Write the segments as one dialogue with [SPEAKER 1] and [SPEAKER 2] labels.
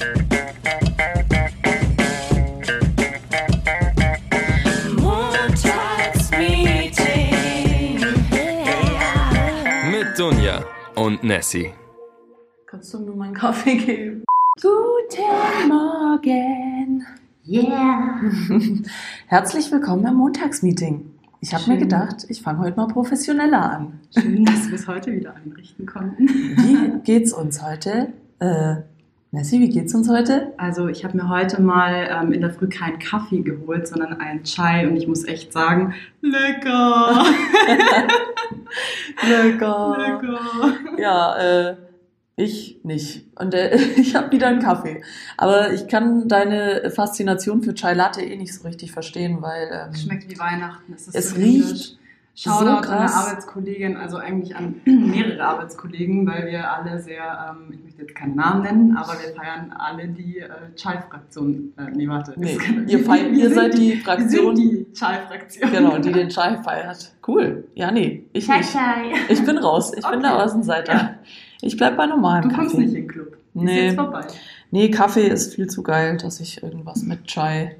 [SPEAKER 1] Montagsmeeting.
[SPEAKER 2] Mit Dunja und Nessie.
[SPEAKER 3] Kannst du mir meinen Kaffee geben? Guten Morgen.
[SPEAKER 1] Yeah.
[SPEAKER 3] Herzlich willkommen im Montagsmeeting. Ich habe mir gedacht, ich fange heute mal professioneller an.
[SPEAKER 1] Schön, dass wir es heute wieder einrichten konnten.
[SPEAKER 3] Wie geht's uns heute? Äh, Nessie, wie geht's uns heute?
[SPEAKER 1] Also ich habe mir heute mal ähm, in der Früh keinen Kaffee geholt, sondern einen Chai und ich muss echt sagen, lecker.
[SPEAKER 3] Lecker.
[SPEAKER 1] lecker.
[SPEAKER 3] Ja, äh, ich nicht. Und äh, ich habe wieder einen Kaffee. Aber ich kann deine Faszination für Chai Latte eh nicht so richtig verstehen, weil ähm,
[SPEAKER 1] Schmeckt wie Weihnachten. Es, ist
[SPEAKER 3] Es
[SPEAKER 1] so
[SPEAKER 3] riecht.
[SPEAKER 1] Shoutout an eine
[SPEAKER 3] krass.
[SPEAKER 1] Arbeitskollegin, also eigentlich an mehrere Arbeitskollegen, weil wir alle sehr, ähm, jetzt keinen Namen nennen, aber wir feiern alle die äh, Chai-Fraktion. Äh, nee, warte.
[SPEAKER 3] Nee,
[SPEAKER 1] Das
[SPEAKER 3] ihr, feiert,
[SPEAKER 1] wir
[SPEAKER 3] ihr
[SPEAKER 1] sind
[SPEAKER 3] seid die
[SPEAKER 1] Wir
[SPEAKER 3] Fraktion,
[SPEAKER 1] sind die Chai-Fraktion.
[SPEAKER 3] genau, die den Chai feiert. Cool. Ja, nee, ich nicht. Ich bin raus. Ich bin
[SPEAKER 1] Okay.
[SPEAKER 3] der Außenseiter.
[SPEAKER 1] Ja.
[SPEAKER 3] Ich bleib bei normalem
[SPEAKER 1] Du kommst
[SPEAKER 3] Kaffee.
[SPEAKER 1] nicht in den Club. Ist
[SPEAKER 3] Nee.
[SPEAKER 1] jetzt vorbei.
[SPEAKER 3] Nee, Kaffee ist viel zu geil, dass ich irgendwas mit Chai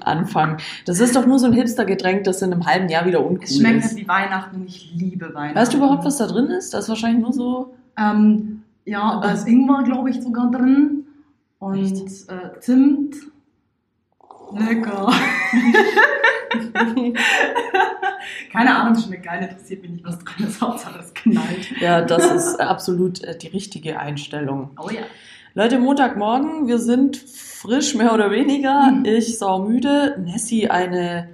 [SPEAKER 3] anfange. Das ist doch nur so ein Hipster-Getränk, das in einem halben Jahr wieder uncool
[SPEAKER 1] Es schmeckt
[SPEAKER 3] ist.
[SPEAKER 1] wie Weihnachten und ich liebe Weihnachten.
[SPEAKER 3] Weißt du überhaupt, was da drin ist? Da ist wahrscheinlich nur so.
[SPEAKER 1] Ähm, ja, da ist Ingwer, glaube ich, sogar drin. Und äh, Zimt. Lecker. Keine Ahnung, es schmeckt geil, interessiert mich nicht, was drin ist. Hauptsache es knallt.
[SPEAKER 3] Ja, das ist absolut äh, die richtige Einstellung.
[SPEAKER 1] Oh ja.
[SPEAKER 3] Leute, Montagmorgen, wir sind frisch, mehr oder weniger.
[SPEAKER 1] Mhm.
[SPEAKER 3] Ich saumüde. Nessie eine,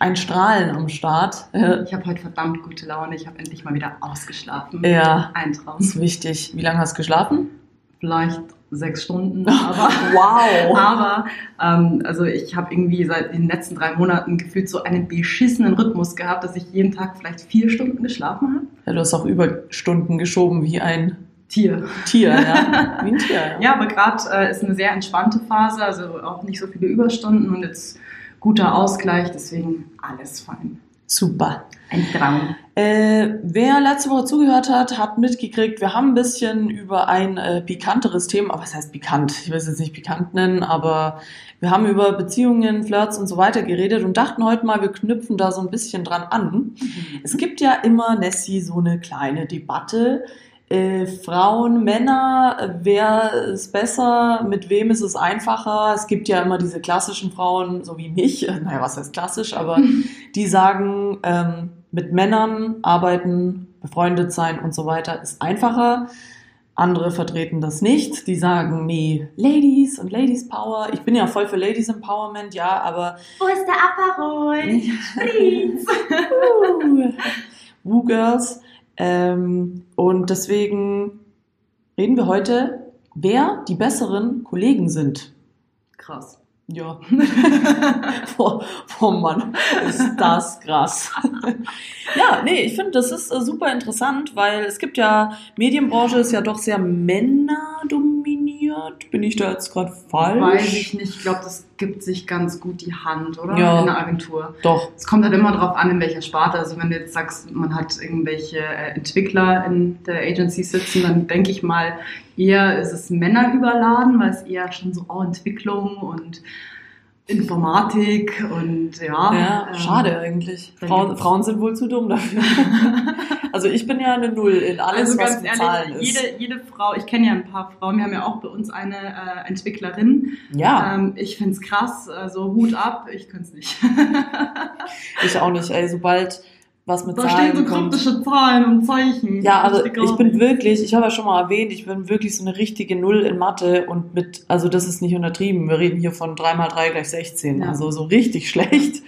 [SPEAKER 3] ein Strahlen am Start.
[SPEAKER 1] Ich habe heute verdammt gute Laune. Ich habe endlich mal wieder ausgeschlafen.
[SPEAKER 3] Ja.
[SPEAKER 1] Ein Traum.
[SPEAKER 3] ist wichtig. Wie lange hast du geschlafen?
[SPEAKER 1] Vielleicht sechs Stunden, aber...
[SPEAKER 3] Wow.
[SPEAKER 1] Aber ähm, also ich habe irgendwie seit den letzten drei Monaten gefühlt so einen beschissenen Rhythmus gehabt, dass ich jeden Tag vielleicht vier Stunden geschlafen habe.
[SPEAKER 3] Ja, du hast auch Überstunden geschoben wie ein
[SPEAKER 1] Tier.
[SPEAKER 3] Tier, ja. Wie ein Tier, ja.
[SPEAKER 1] Ja, aber gerade äh, ist eine sehr entspannte Phase, also auch nicht so viele Überstunden und jetzt guter Ausgleich, deswegen alles fein.
[SPEAKER 3] Super.
[SPEAKER 1] Ein Traum.
[SPEAKER 3] Äh, wer letzte Woche zugehört hat, hat mitgekriegt, wir haben ein bisschen über ein äh, pikanteres Thema, was heißt pikant? Ich will es jetzt nicht pikant nennen, aber wir haben über Beziehungen, Flirts und so weiter geredet und dachten heute mal, wir knüpfen da so ein bisschen dran an. Es gibt ja immer, Nessie, so eine kleine Debatte. Äh, Frauen, Männer, wer ist besser, mit wem ist es einfacher? Es gibt ja immer diese klassischen Frauen, so wie mich, naja, was heißt klassisch, aber die sagen, ähm, mit Männern arbeiten, befreundet sein und so weiter ist einfacher. Andere vertreten das nicht. Die sagen, nee, Ladies und Ladies Power. Ich bin ja voll für Ladies Empowerment, ja, aber
[SPEAKER 1] Wo ist der Aperol? Spritz.
[SPEAKER 3] Uh, Woo Girls. Ähm, und deswegen reden wir heute, wer die besseren Kollegen sind.
[SPEAKER 1] Krass.
[SPEAKER 3] Ja. oh, oh Mann, ist das krass. ja, nee, ich finde, das ist äh, super interessant, weil es gibt ja, Medienbranche ist ja doch sehr männerdominiert. Bin ich da jetzt gerade falsch?
[SPEAKER 1] Weiß ich nicht, ich glaube, das gibt sich ganz gut die Hand, oder?
[SPEAKER 3] Ja.
[SPEAKER 1] In der Agentur.
[SPEAKER 3] Doch.
[SPEAKER 1] Es kommt halt immer drauf an, in welcher Sparte. Also wenn du jetzt sagst, man hat irgendwelche äh, Entwickler in der Agency sitzen, dann denke ich mal, eher ist es Männer überladen, weil es eher schon so oh, Entwicklung und Informatik und ja.
[SPEAKER 3] Ja,
[SPEAKER 1] ähm,
[SPEAKER 3] schade eigentlich. Frauen, Frauen sind wohl zu dumm dafür. also ich bin ja eine Null in alles,
[SPEAKER 1] Also
[SPEAKER 3] was
[SPEAKER 1] ganz
[SPEAKER 3] mit Zahlen
[SPEAKER 1] ehrlich,
[SPEAKER 3] ist.
[SPEAKER 1] jede, jede Frau, ich kenne ja ein paar Frauen, wir haben ja auch bei uns eine äh, Entwicklerin.
[SPEAKER 3] ja,
[SPEAKER 1] Ähm, ich finde es krass, also Hut ab, ich könnte es nicht.
[SPEAKER 3] ich auch nicht. Ey, sobald was mit
[SPEAKER 1] Da
[SPEAKER 3] Zahlen
[SPEAKER 1] stehen so kryptische Zahlen und Zeichen.
[SPEAKER 3] Ja, also ich bin wirklich, ich habe ja schon mal erwähnt, ich bin wirklich so eine richtige Null in Mathe und mit, also das ist nicht untertrieben. Wir reden hier von 3 mal 3 gleich 16.
[SPEAKER 1] Ja.
[SPEAKER 3] Also so richtig schlecht.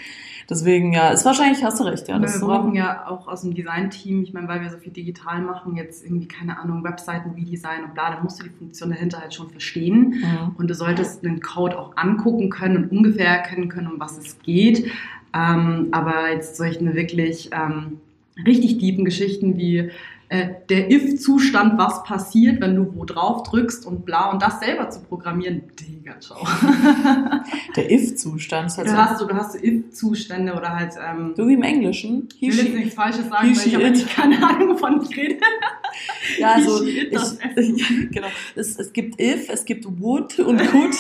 [SPEAKER 3] Deswegen, ja, ist wahrscheinlich, hast du recht, ja.
[SPEAKER 1] Wir
[SPEAKER 3] so,
[SPEAKER 1] brauchen ja auch aus dem Design-Team, ich meine, weil wir so viel digital machen, jetzt irgendwie, keine Ahnung, Webseiten, Redesign und bla, da musst du die Funktion dahinter halt schon verstehen.
[SPEAKER 3] Mhm.
[SPEAKER 1] Und du solltest den Code auch angucken können und ungefähr erkennen können, um was es geht. Ähm, aber jetzt solche wirklich ähm, richtig tiefen Geschichten wie äh, der If-Zustand, was passiert, wenn du wo drauf drückst und bla und das selber zu programmieren. Digga, ciao.
[SPEAKER 3] Der If-Zustand. das
[SPEAKER 1] Du
[SPEAKER 3] heißt
[SPEAKER 1] hast so, du hast so If-Zustände oder halt, ähm,
[SPEAKER 3] So wie im Englischen.
[SPEAKER 1] ich will jetzt nichts Falsches sagen, weil ich habe eigentlich keine Ahnung, wovon ich rede.
[SPEAKER 3] Ja, also
[SPEAKER 1] das
[SPEAKER 3] ich, genau. Es, es gibt if, es gibt would und could.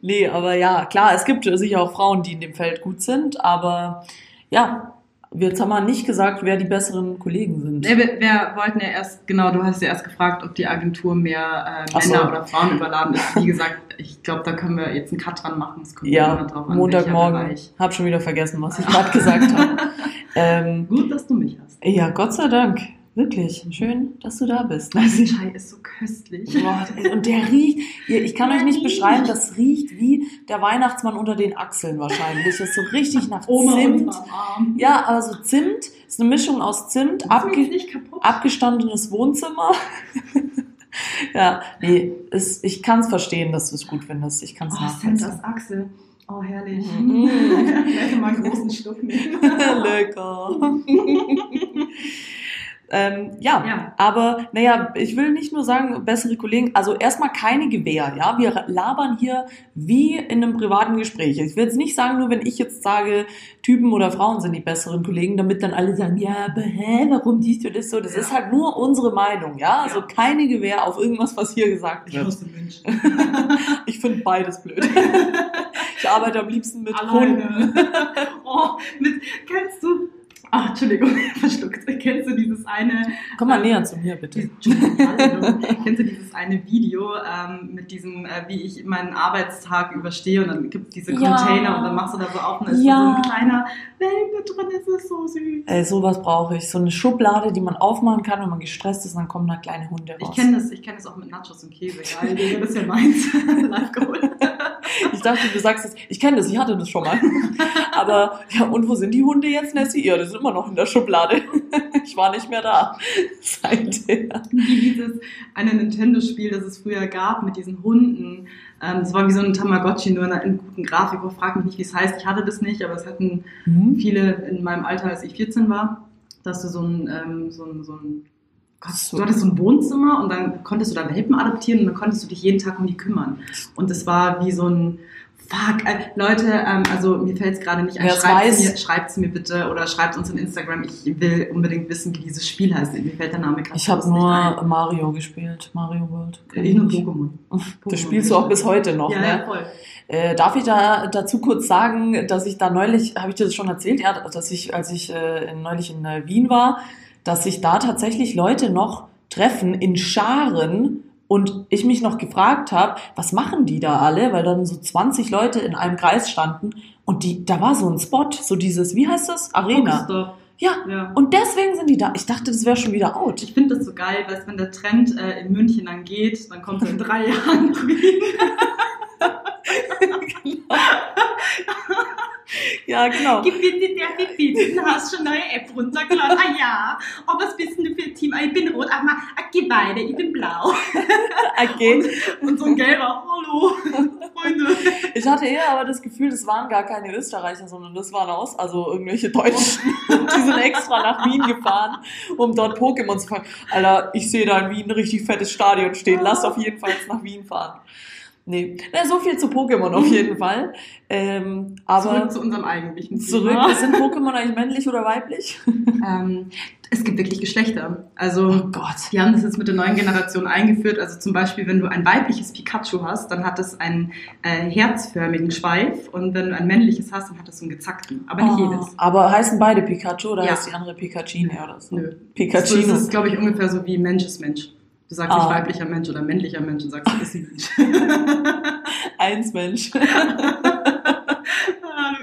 [SPEAKER 3] Nee, aber ja, klar, es gibt sicher auch Frauen, die in dem Feld gut sind, aber ja, jetzt haben wir nicht gesagt, wer die besseren Kollegen sind.
[SPEAKER 1] Nee, wir, wir wollten ja erst, genau, du hast ja erst gefragt, ob die Agentur mehr äh,
[SPEAKER 3] Ach so.
[SPEAKER 1] Männer oder Frauen überladen ist. Wie gesagt, ich glaube, da können wir jetzt einen Cut dran machen. Es kommt
[SPEAKER 3] ja,
[SPEAKER 1] drauf an,
[SPEAKER 3] Montagmorgen.
[SPEAKER 1] welcher Bereich.
[SPEAKER 3] Hab schon wieder vergessen, was ich gerade gesagt habe. Ähm,
[SPEAKER 1] Gut, dass du mich hast.
[SPEAKER 3] ja, Gott sei Dank. Wirklich. Schön, dass du da bist.
[SPEAKER 1] Der Chai ist so köstlich.
[SPEAKER 3] Boah, und der riecht, ich kann euch nicht beschreiben, das riecht wie der Weihnachtsmann unter den Achseln wahrscheinlich. Das ist so richtig nach
[SPEAKER 1] Oma
[SPEAKER 3] Zimt. Ja, aber so Zimt ist eine Mischung aus Zimt, abge abgestandenes Wohnzimmer. ja, nee, ist, ich kann es verstehen, dass du es gut findest. Ich kann es
[SPEAKER 1] Oh,
[SPEAKER 3] nachvollziehen.
[SPEAKER 1] Santas Achsel. Oh, herrlich. Ich werde mal einen großen Schluck nehmen.
[SPEAKER 3] Lecker. Ähm, ja,
[SPEAKER 1] Ja.
[SPEAKER 3] aber naja, ich will nicht nur sagen, bessere Kollegen, also erstmal keine Gewähr, ja. Wir labern hier wie in einem privaten Gespräch. Ich will jetzt nicht sagen, nur wenn ich jetzt sage, Typen oder Frauen sind die besseren Kollegen, damit dann alle sagen, ja, aber hä, warum siehst du das so? Das
[SPEAKER 1] Ja.
[SPEAKER 3] ist halt nur unsere Meinung, ja. Also
[SPEAKER 1] Ja.
[SPEAKER 3] keine Gewähr auf irgendwas, was hier gesagt
[SPEAKER 1] Ich
[SPEAKER 3] wird.
[SPEAKER 1] Menschen.
[SPEAKER 3] Ich finde beides blöd. Ich arbeite am liebsten mit Hunden.
[SPEAKER 1] Alleine. Oh, mit, kennst du, ach, Entschuldigung, verschluckt. Kennst du dieses eine,
[SPEAKER 3] Komm mal näher zu mir, bitte.
[SPEAKER 1] Kennst du dieses eine Video ähm, mit diesem, äh, wie ich meinen Arbeitstag überstehe und dann gibt es diese
[SPEAKER 3] Ja.
[SPEAKER 1] Container und dann machst du da so auf und ist
[SPEAKER 3] Ja.
[SPEAKER 1] so ein kleiner Welpe drin, das ist so süß.
[SPEAKER 3] Ey, sowas brauche ich. So eine Schublade, die man aufmachen kann, wenn man gestresst ist, dann kommen da kleine Hunde raus.
[SPEAKER 1] Ich kenne das, ich kenne das auch mit Nachos und Käse, geil, Digga, das ist ja meins. Live geholt.
[SPEAKER 3] Ich dachte, du sagst es. Ich kenne das, ich hatte das schon mal. Aber, ja, und wo sind die Hunde jetzt, Nessie? Ja, die sind immer noch in der Schublade. Ich war nicht mehr da. Seither.
[SPEAKER 1] Wie dieses eine Nintendo-Spiel, das es früher gab mit diesen Hunden. Ähm, das war wie so ein Tamagotchi, nur in einer in guten Grafik. Oh, frag mich nicht, wie es heißt. Ich hatte das nicht, aber es hatten viele in meinem Alter, als ich 14 war, dass du so ein, ähm, so ein, so ein Gott,
[SPEAKER 3] So.
[SPEAKER 1] du hattest so ein Wohnzimmer und dann konntest du da Welpen adoptieren und dann konntest du dich jeden Tag um die kümmern. Und das war wie so ein Fuck, äh, Leute, ähm, also mir fällt es gerade nicht ein. Schreibt mir, schreibt's mir bitte oder schreibt uns in Instagram. Ich will unbedingt wissen, wie dieses Spiel heißt. Mir fällt der Name gerade
[SPEAKER 3] Ich habe
[SPEAKER 1] nicht ein.
[SPEAKER 3] nur Mario gespielt. Mario World. Kenn
[SPEAKER 1] Ich nur. Pokémon.
[SPEAKER 3] Das spielst du auch bis heute noch,
[SPEAKER 1] ja,
[SPEAKER 3] ne?
[SPEAKER 1] ja, voll.
[SPEAKER 3] Äh, darf ich da dazu kurz sagen, dass ich da neulich, habe ich dir das schon erzählt, ja, dass ich, als ich äh, neulich in äh, Wien war, dass sich da tatsächlich Leute noch treffen in Scharen und ich mich noch gefragt habe, was machen die da alle, weil dann so 20 Leute in einem Kreis standen und die, da war so ein Spot, so dieses, wie heißt das? Arena.
[SPEAKER 1] Pokestop.
[SPEAKER 3] Ja,
[SPEAKER 1] Ja.
[SPEAKER 3] und deswegen sind die da. Ich dachte, das wäre schon wieder out.
[SPEAKER 1] Ich finde das so geil, weil wenn der Trend äh, in München dann geht, dann kommt so in drei Jahren Queen.
[SPEAKER 3] Ja, genau.
[SPEAKER 1] Gib mir die der du hast schon neue App runtergeladen. Ah ja, oh, was bist denn du für ein Team? Ah, ich bin rot, ah, ma, ah, geh weiter, ich bin blau.
[SPEAKER 3] Okay.
[SPEAKER 1] Und so ein gelber, hallo, Freunde.
[SPEAKER 3] Ich hatte eher aber das Gefühl, das waren gar keine Österreicher, sondern das waren aus, also irgendwelche Deutschen. Die sind extra nach Wien gefahren, um dort Pokémon zu fangen. Alter, ich sehe da in Wien ein richtig fettes Stadion stehen. Lass auf jeden Fall jetzt nach Wien fahren. Nee, Na, so viel zu Pokémon auf jeden Fall. Ähm, aber
[SPEAKER 1] Zurück zu unserem eigentlichen
[SPEAKER 3] zurück,
[SPEAKER 1] Thema.
[SPEAKER 3] sind Pokémon eigentlich männlich oder weiblich?
[SPEAKER 1] Ähm, es gibt wirklich Geschlechter. Also
[SPEAKER 3] Oh Gott.
[SPEAKER 1] Die haben das jetzt mit der neuen Generation eingeführt. Also zum Beispiel, wenn du ein weibliches Pikachu hast, dann hat es einen äh, herzförmigen Schweif und wenn du ein männliches hast, dann hat es so einen gezackten. Aber nicht
[SPEAKER 3] Oh,
[SPEAKER 1] jedes.
[SPEAKER 3] aber heißen beide Pikachu oder
[SPEAKER 1] Ja.
[SPEAKER 3] heißt die andere Pikachine oder so?
[SPEAKER 1] Nö. Das
[SPEAKER 3] Pikachino.
[SPEAKER 1] ist, glaube ich, ungefähr so wie Mensch ist Mensch. Du sagst
[SPEAKER 3] Ah.
[SPEAKER 1] nicht weiblicher Mensch oder männlicher Mensch und sagst, du bist ein Mensch.
[SPEAKER 3] Eins Mensch.
[SPEAKER 1] Hallo,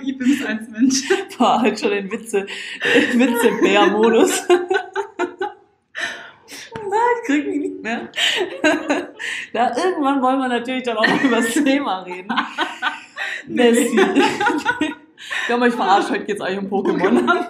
[SPEAKER 1] ich bin's eins Mensch.
[SPEAKER 3] Boah, halt schon den Witze, Witze-Bär-Modus. ich krieg mich nicht mehr. ja, irgendwann wollen wir natürlich dann auch über das Thema reden. Nessie. Wir haben euch verarscht, heute geht's eigentlich um Pokémon.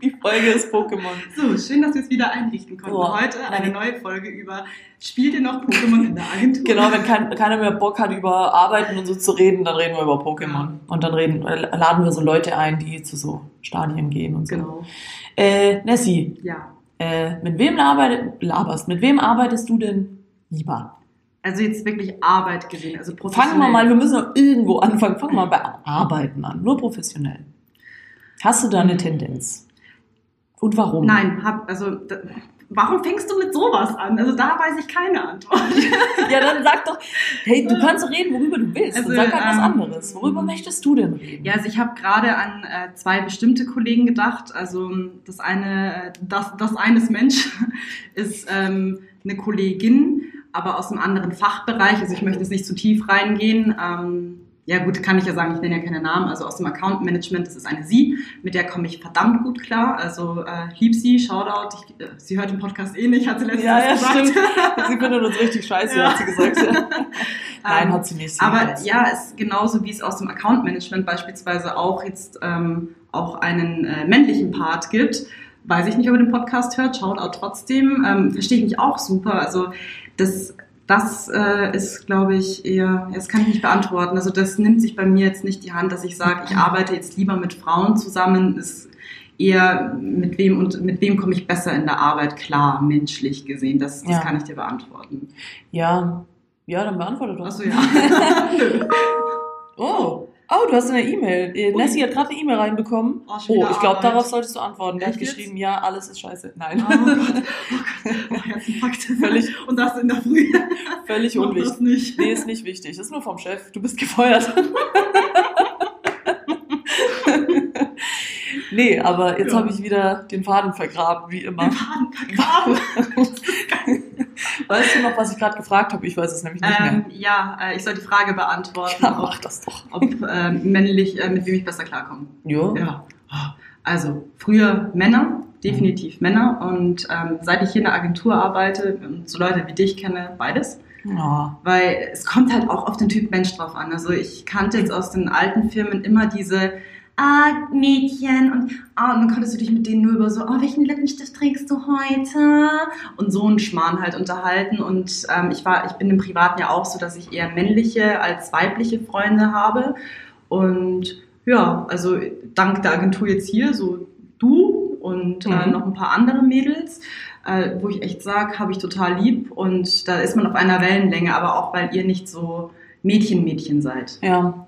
[SPEAKER 3] Wie Folge ist Pokémon.
[SPEAKER 1] So, schön, dass wir es wieder einrichten konnten.
[SPEAKER 3] Oh,
[SPEAKER 1] Heute eine neue Folge über Spielt ihr noch Pokémon in der Agentur?
[SPEAKER 3] Genau, wenn kein, keiner mehr Bock hat, über Arbeiten und so zu reden, dann reden wir über Pokémon. Und dann reden, äh, laden wir so Leute ein, die zu so Stadien gehen und so.
[SPEAKER 1] Genau.
[SPEAKER 3] Äh, Nessie,
[SPEAKER 1] Ja.
[SPEAKER 3] äh, mit wem arbeitet, laberst, mit wem arbeitest du denn lieber?
[SPEAKER 1] Also jetzt wirklich Arbeit gesehen, also professionell.
[SPEAKER 3] Fangen wir mal, wir müssen doch irgendwo anfangen. Fangen wir mal bei Arbeiten an, nur professionell. Hast du da eine Tendenz? Und warum?
[SPEAKER 1] Nein, hab, also, da, warum fängst du mit sowas an? Also da weiß ich keine Antwort.
[SPEAKER 3] Ja, dann sag doch, hey, du kannst doch reden, worüber du willst.
[SPEAKER 1] Also,
[SPEAKER 3] und sag halt was
[SPEAKER 1] ähm,
[SPEAKER 3] anderes. Worüber möchtest du denn reden?
[SPEAKER 1] Ja, also ich habe gerade an äh, zwei bestimmte Kollegen gedacht. Also das eine, äh, das, das eines Mensch ist ähm, eine Kollegin, aber aus einem anderen Fachbereich. Also ich möchte jetzt nicht zu tief reingehen. Ähm, ja gut, kann ich ja sagen, ich nenne ja keine Namen. Also aus dem Account Management, das ist eine Sie, mit der komme ich verdammt gut klar. Also äh, lieb sie, Shoutout. Ich, äh, sie hört den Podcast eh nicht, hat sie letztens
[SPEAKER 3] ja, ja,
[SPEAKER 1] gesagt.
[SPEAKER 3] stimmt. Sie findet uns richtig scheiße,
[SPEAKER 1] Ja.
[SPEAKER 3] hat sie gesagt. Nein,
[SPEAKER 1] Ähm,
[SPEAKER 3] hat sie nicht. Sie
[SPEAKER 1] Aber ja, ist genauso wie es aus dem Account Management beispielsweise auch jetzt ähm, auch einen äh, männlichen Part gibt. Weiß ich nicht, ob ihr den Podcast hört, schaut auch trotzdem. Ähm, verstehe ich mich auch super. Also das, das äh, ist, glaube ich, eher, das kann ich nicht beantworten. Also das nimmt sich bei mir jetzt nicht die Hand, dass ich sage, ich arbeite jetzt lieber mit Frauen zusammen. Ist eher mit wem und mit wem komme ich besser in der Arbeit klar, menschlich gesehen. Das, das
[SPEAKER 3] Ja.
[SPEAKER 1] kann ich dir beantworten.
[SPEAKER 3] ja, ja, dann beantworte doch.
[SPEAKER 1] Achso, ja.
[SPEAKER 3] Oh, oh, du hast eine E-Mail. Äh,
[SPEAKER 1] Ui.
[SPEAKER 3] Nessie hat gerade eine E-Mail reinbekommen.
[SPEAKER 1] Oh,
[SPEAKER 3] Oh, ich glaube, darauf solltest du antworten. Der hat
[SPEAKER 1] Echt jetzt?
[SPEAKER 3] geschrieben, ja, alles ist scheiße. Nein,
[SPEAKER 1] Oh Gott, oh Gott, oh, Herzinfarkt.
[SPEAKER 3] Völlig-
[SPEAKER 1] Und das in der Früh.
[SPEAKER 3] völlig
[SPEAKER 1] Mach
[SPEAKER 3] unwichtig.
[SPEAKER 1] das nicht.
[SPEAKER 3] Nee, ist nicht wichtig. Das ist nur vom Chef. Du bist gefeuert. nee, aber jetzt
[SPEAKER 1] Ja.
[SPEAKER 3] habe ich wieder den Faden vergraben, wie immer.
[SPEAKER 1] Den Faden vergraben.
[SPEAKER 3] Weißt du noch, was ich gerade gefragt habe? Ich weiß es nämlich nicht
[SPEAKER 1] ähm, ja, äh, ich soll die Frage beantworten,
[SPEAKER 3] mehr. Ja,
[SPEAKER 1] ob,
[SPEAKER 3] mach das doch.
[SPEAKER 1] ob ähm, männlich, äh, mit wem ich besser klarkomme.
[SPEAKER 3] Jo.
[SPEAKER 1] Ja. Also, früher Männer, definitiv Männer. Und ähm, seit ich hier in der Agentur arbeite und so Leute wie dich kenne, beides.
[SPEAKER 3] Ja.
[SPEAKER 1] Weil es kommt halt auch auf den Typ Mensch drauf an. Also ich kannte jetzt aus den alten Firmen immer diese ah, Mädchen und, ah, und dann konntest du dich mit denen nur über so, oh, welchen Lippenstift trägst du heute? Und so einen Schmarrn halt unterhalten. Und ähm, ich war, ich bin im Privaten ja auch so, dass ich eher männliche als weibliche Freunde habe. Und ja, also dank der Agentur jetzt hier, so du und äh,
[SPEAKER 3] Mhm.
[SPEAKER 1] noch ein paar andere Mädels, äh, wo ich echt sage, habe ich total lieb und da ist man auf einer Wellenlänge, aber auch weil ihr nicht so Mädchen-Mädchen seid.
[SPEAKER 3] Ja.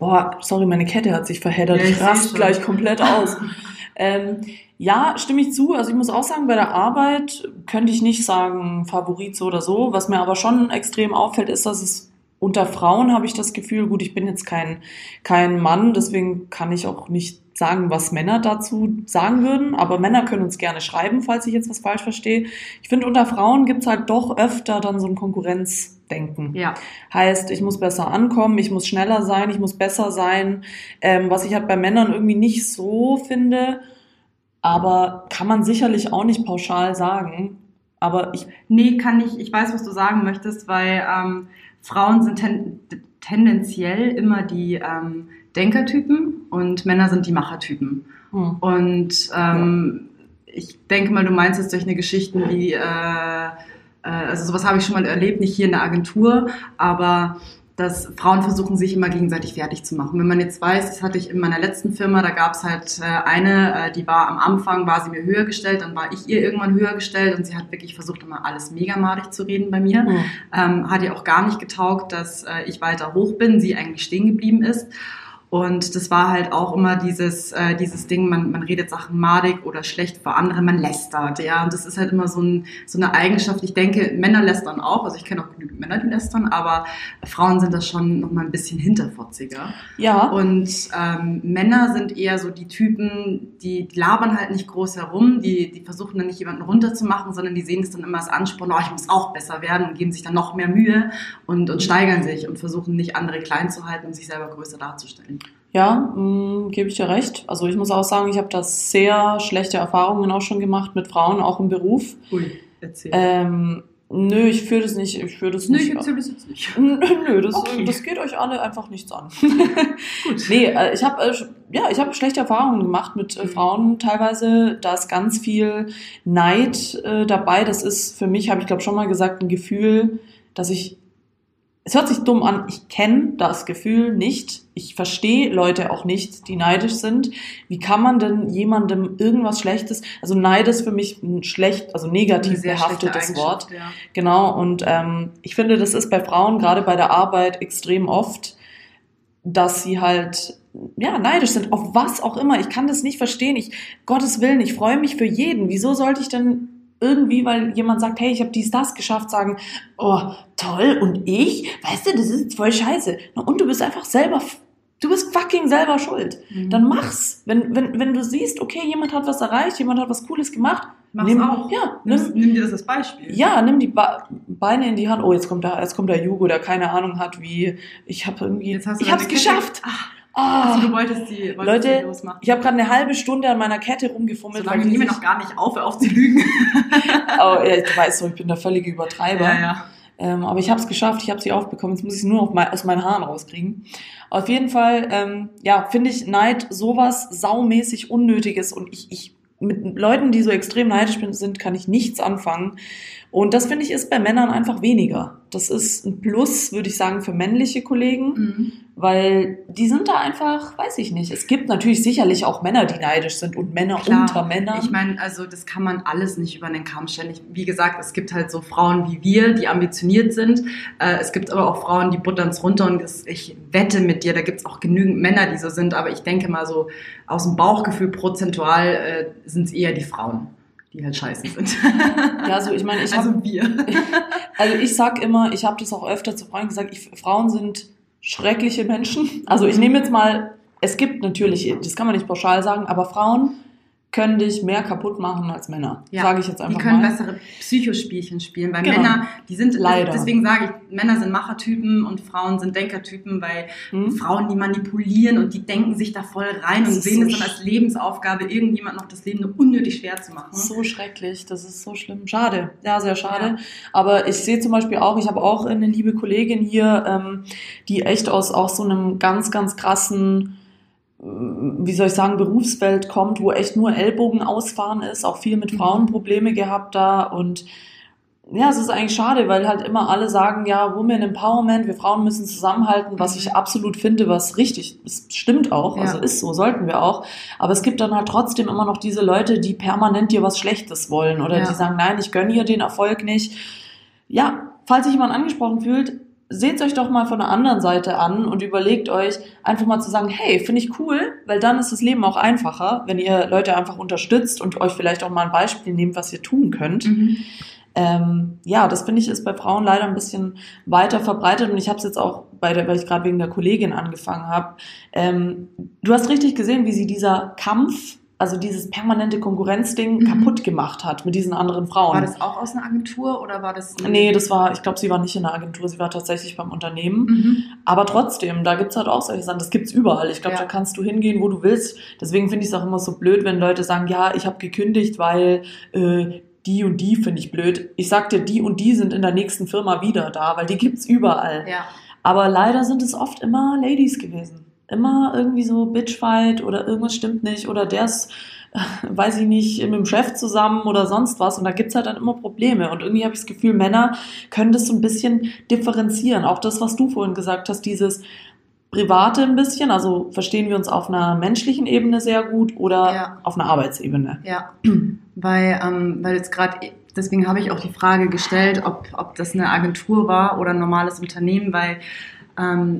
[SPEAKER 3] Boah, sorry, meine Kette hat sich verheddert.
[SPEAKER 1] Ja,
[SPEAKER 3] ich
[SPEAKER 1] ich seh
[SPEAKER 3] rast
[SPEAKER 1] schon.
[SPEAKER 3] gleich komplett aus. ähm, ja, stimme ich zu. Also ich muss auch sagen, bei der Arbeit könnte ich nicht sagen Favorit so oder so. Was mir aber schon extrem auffällt, ist, dass es unter Frauen habe ich das Gefühl, gut, ich bin jetzt kein, kein Mann, deswegen kann ich auch nicht sagen, was Männer dazu sagen würden, aber Männer können uns gerne schreiben, falls ich jetzt was falsch verstehe. Ich finde, unter Frauen gibt's halt doch öfter dann so ein Konkurrenzdenken.
[SPEAKER 1] Ja,
[SPEAKER 3] Heißt, ich muss besser ankommen, ich muss schneller sein, ich muss besser sein, ähm, was ich halt bei Männern irgendwie nicht so finde, aber kann man sicherlich auch nicht pauschal sagen. Aber ich,
[SPEAKER 1] nee, kann ich, ich weiß, was du sagen möchtest, weil ähm, Frauen sind ten, tendenziell immer die ähm, Denkertypen und Männer sind die Machertypen.
[SPEAKER 3] hm,
[SPEAKER 1] Und ähm, ich denke mal, du meinst jetzt durch eine Geschichten wie, äh, äh, also sowas habe ich schon mal erlebt, nicht hier in der Agentur, aber dass Frauen versuchen, sich immer gegenseitig fertig zu machen. Wenn man jetzt weiß, das hatte ich in meiner letzten Firma, da gab es halt äh, eine, äh, die war am Anfang, war sie mir höher gestellt, dann war ich ihr irgendwann höher gestellt und sie hat wirklich versucht, immer alles mega madig zu reden bei mir.
[SPEAKER 3] hm.
[SPEAKER 1] Ähm, hat ihr auch gar nicht getaugt, dass äh, ich weiter hoch bin, sie eigentlich stehen geblieben ist. Und das war halt auch immer dieses, äh, dieses Ding, man, man redet Sachen madig oder schlecht für andere, man lästert, ja. Und das ist halt immer so, ein, so eine Eigenschaft. Ich denke, Männer lästern auch, also ich kenne auch genügend Männer, die lästern, aber Frauen sind das schon noch mal ein bisschen hinterfotziger.
[SPEAKER 3] ja,
[SPEAKER 1] Und ähm, Männer sind eher so die Typen, die, die labern halt nicht groß herum, die, die versuchen dann nicht jemanden runterzumachen, sondern die sehen es dann immer als Ansporn, oh, ich muss auch besser werden und geben sich dann noch mehr Mühe und, und steigern sich und versuchen nicht andere klein zu halten und sich selber größer darzustellen.
[SPEAKER 3] Ja, mh, gebe ich dir recht. Also ich muss auch sagen, ich habe da sehr schlechte Erfahrungen auch schon gemacht mit Frauen, auch im Beruf.
[SPEAKER 1] Ui, erzähl.
[SPEAKER 3] Ähm, Nö, ich führe das nicht. Ich führe das
[SPEAKER 1] Nö,
[SPEAKER 3] nicht.
[SPEAKER 1] ich erzähle das jetzt nicht.
[SPEAKER 3] Nö, das,
[SPEAKER 1] Okay.
[SPEAKER 3] das geht euch alle einfach nichts an.
[SPEAKER 1] Gut.
[SPEAKER 3] nee, äh, ich habe äh, ja, ich habe schlechte Erfahrungen gemacht mit äh,
[SPEAKER 1] Mhm.
[SPEAKER 3] Frauen teilweise. Da ist ganz viel Neid äh, dabei. Das ist für mich, habe ich glaube schon mal gesagt, ein Gefühl, dass ich es hört sich dumm an, ich kenne das Gefühl nicht. Ich verstehe Leute auch nicht, die neidisch sind. Wie kann man denn jemandem irgendwas Schlechtes, also Neid ist für mich ein schlecht, also negativ behaftetes Wort.
[SPEAKER 1] Ja.
[SPEAKER 3] Genau, und ähm, ich finde, das ist bei Frauen, gerade bei der Arbeit, extrem oft, dass sie halt, ja, neidisch sind, auf was auch immer. Ich kann das nicht verstehen. Ich, Gottes Willen, ich freue mich für jeden. Wieso sollte ich denn irgendwie, weil jemand sagt, hey, ich habe dies, das geschafft, sagen, oh, toll, und ich? Weißt du, das ist voll scheiße. Na, Und du bist einfach selber, du bist fucking selber schuld.
[SPEAKER 1] Mhm.
[SPEAKER 3] Dann mach's. Wenn, wenn, wenn du siehst, okay, jemand hat was erreicht, jemand hat was Cooles gemacht,
[SPEAKER 1] Mach's
[SPEAKER 3] nimm,
[SPEAKER 1] auch.
[SPEAKER 3] ja,
[SPEAKER 1] Nimm,
[SPEAKER 3] nimm,
[SPEAKER 1] nimm dir das als Beispiel.
[SPEAKER 3] ja, nimm die Ba- Beine in die Hand. Oh, jetzt kommt da, jetzt kommt der Jugo, der keine Ahnung hat, wie ich habe irgendwie,
[SPEAKER 1] Jetzt hast du
[SPEAKER 3] ich hab's
[SPEAKER 1] Kette-
[SPEAKER 3] geschafft.
[SPEAKER 1] Ach,
[SPEAKER 3] Ah,
[SPEAKER 1] also du wolltest die, wolltest
[SPEAKER 3] Leute,
[SPEAKER 1] die losmachen.
[SPEAKER 3] ich habe gerade eine halbe Stunde an meiner Kette rumgefummelt,
[SPEAKER 1] Solange nehmen wir noch gar nicht auf, auf zu lügen.
[SPEAKER 3] oh, ja, ich weiß so, ich bin der völlige Übertreiber.
[SPEAKER 1] Ja, ja.
[SPEAKER 3] Ähm, aber ich habe es geschafft, ich habe sie aufbekommen. Jetzt muss ich sie nur mein, aus meinen Haaren rauskriegen. Auf jeden Fall, ähm, ja, finde ich Neid sowas saumäßig Unnötiges und ich, ich mit Leuten, die so extrem neidisch sind, kann ich nichts anfangen. Und das finde ich ist bei Männern einfach weniger. Das ist ein Plus, würde ich sagen, für männliche Kollegen,
[SPEAKER 1] Mhm.
[SPEAKER 3] Weil die sind da einfach, weiß ich nicht. Es gibt natürlich sicherlich auch Männer, die neidisch sind und Männer
[SPEAKER 1] Klar.
[SPEAKER 3] unter Männern.
[SPEAKER 1] Ich meine, also das kann man alles nicht über den Kamm stellen. Ich, wie gesagt, es gibt halt so Frauen wie wir, die ambitioniert sind. Äh, es gibt aber auch Frauen, die buttern's runter und das, ich wette mit dir, da gibt's auch genügend Männer, die so sind. Aber ich denke mal so aus dem Bauchgefühl prozentual äh, sind es eher die Frauen, die halt scheiße sind.
[SPEAKER 3] ja, also ich meine, ich habe
[SPEAKER 1] also wir.
[SPEAKER 3] Also ich sag immer, ich habe das auch öfter zu Freunden gesagt, ich, Frauen sind schreckliche Menschen. Also ich nehme jetzt mal, es gibt natürlich, das kann man nicht pauschal sagen, aber Frauen können dich mehr kaputt machen als Männer.
[SPEAKER 1] Ja,
[SPEAKER 3] sage ich jetzt
[SPEAKER 1] Die
[SPEAKER 3] einfach
[SPEAKER 1] können
[SPEAKER 3] mal.
[SPEAKER 1] bessere Psychospielchen spielen, weil
[SPEAKER 3] Genau.
[SPEAKER 1] Männer, die sind,
[SPEAKER 3] Leider.
[SPEAKER 1] deswegen sage ich, Männer sind Machertypen und Frauen sind Denkertypen, weil
[SPEAKER 3] Hm?
[SPEAKER 1] Frauen, die manipulieren und die denken sich da voll rein
[SPEAKER 3] Das
[SPEAKER 1] und sehen
[SPEAKER 3] so
[SPEAKER 1] es dann als Lebensaufgabe, irgendjemand noch das Leben nur unnötig schwer zu machen.
[SPEAKER 3] So schrecklich, das ist so schlimm. Schade, ja, sehr schade.
[SPEAKER 1] Ja.
[SPEAKER 3] Aber ich sehe zum Beispiel auch, ich habe auch eine liebe Kollegin hier, ähm, die echt aus auch so einem ganz, ganz krassen, wie soll ich sagen, Berufsfeld kommt, wo echt nur Ellbogen ausfahren ist, auch viel mit
[SPEAKER 1] Mhm.
[SPEAKER 3] Frauen Probleme gehabt da und ja, es ist eigentlich schade, weil halt immer alle sagen, ja, Women Empowerment, wir Frauen müssen zusammenhalten, was ich absolut finde, was richtig, es stimmt auch,
[SPEAKER 1] Ja.
[SPEAKER 3] also ist so, sollten wir auch. Aber es gibt dann halt trotzdem immer noch diese Leute, die permanent dir was Schlechtes wollen oder
[SPEAKER 1] Ja.
[SPEAKER 3] die sagen, nein, ich gönne ihr den Erfolg nicht. Ja, falls sich jemand angesprochen fühlt, seht euch doch mal von der anderen Seite an und überlegt euch einfach mal zu sagen, hey, finde ich cool, weil dann ist das Leben auch einfacher, wenn ihr Leute einfach unterstützt und euch vielleicht auch mal ein Beispiel nehmt, was ihr tun könnt.
[SPEAKER 1] Mhm.
[SPEAKER 3] Ähm, ja, das finde ich ist bei Frauen leider ein bisschen weiter verbreitet und ich habe es jetzt auch bei der, weil ich gerade wegen der Kollegin angefangen habe. Ähm, du hast richtig gesehen, wie sie dieser Kampf, also dieses permanente Konkurrenzding
[SPEAKER 1] Mhm.
[SPEAKER 3] kaputt gemacht hat mit diesen anderen Frauen.
[SPEAKER 1] War das auch aus einer Agentur oder war das?
[SPEAKER 3] Nee, das war, ich glaube, sie war nicht in der Agentur, sie war tatsächlich beim Unternehmen.
[SPEAKER 1] Mhm.
[SPEAKER 3] Aber trotzdem, da gibt's halt auch solche Sachen. Das gibt's überall. Ich glaube,
[SPEAKER 1] Ja.
[SPEAKER 3] da kannst du hingehen, wo du willst. Deswegen finde ich es auch immer so blöd, wenn Leute sagen, ja, ich habe gekündigt, weil äh, die und die finde ich blöd. Ich sag dir, die und die sind in der nächsten Firma wieder da, weil die gibt's überall.
[SPEAKER 1] Ja.
[SPEAKER 3] Aber leider sind es oft immer Ladies gewesen. Immer irgendwie so Bitchfight oder irgendwas stimmt nicht oder der ist, weiß ich nicht, mit dem Chef zusammen oder sonst was. Und da gibt's halt dann immer Probleme. Und irgendwie habe ich das Gefühl, Männer können das so ein bisschen differenzieren. Auch das, was du vorhin gesagt hast, dieses Private ein bisschen, also verstehen wir uns auf einer menschlichen Ebene sehr gut oder
[SPEAKER 1] Ja.
[SPEAKER 3] auf einer Arbeitsebene.
[SPEAKER 1] Ja, weil, ähm, weil jetzt gerade, deswegen habe ich auch die Frage gestellt, ob, ob das eine Agentur war oder ein normales Unternehmen, weil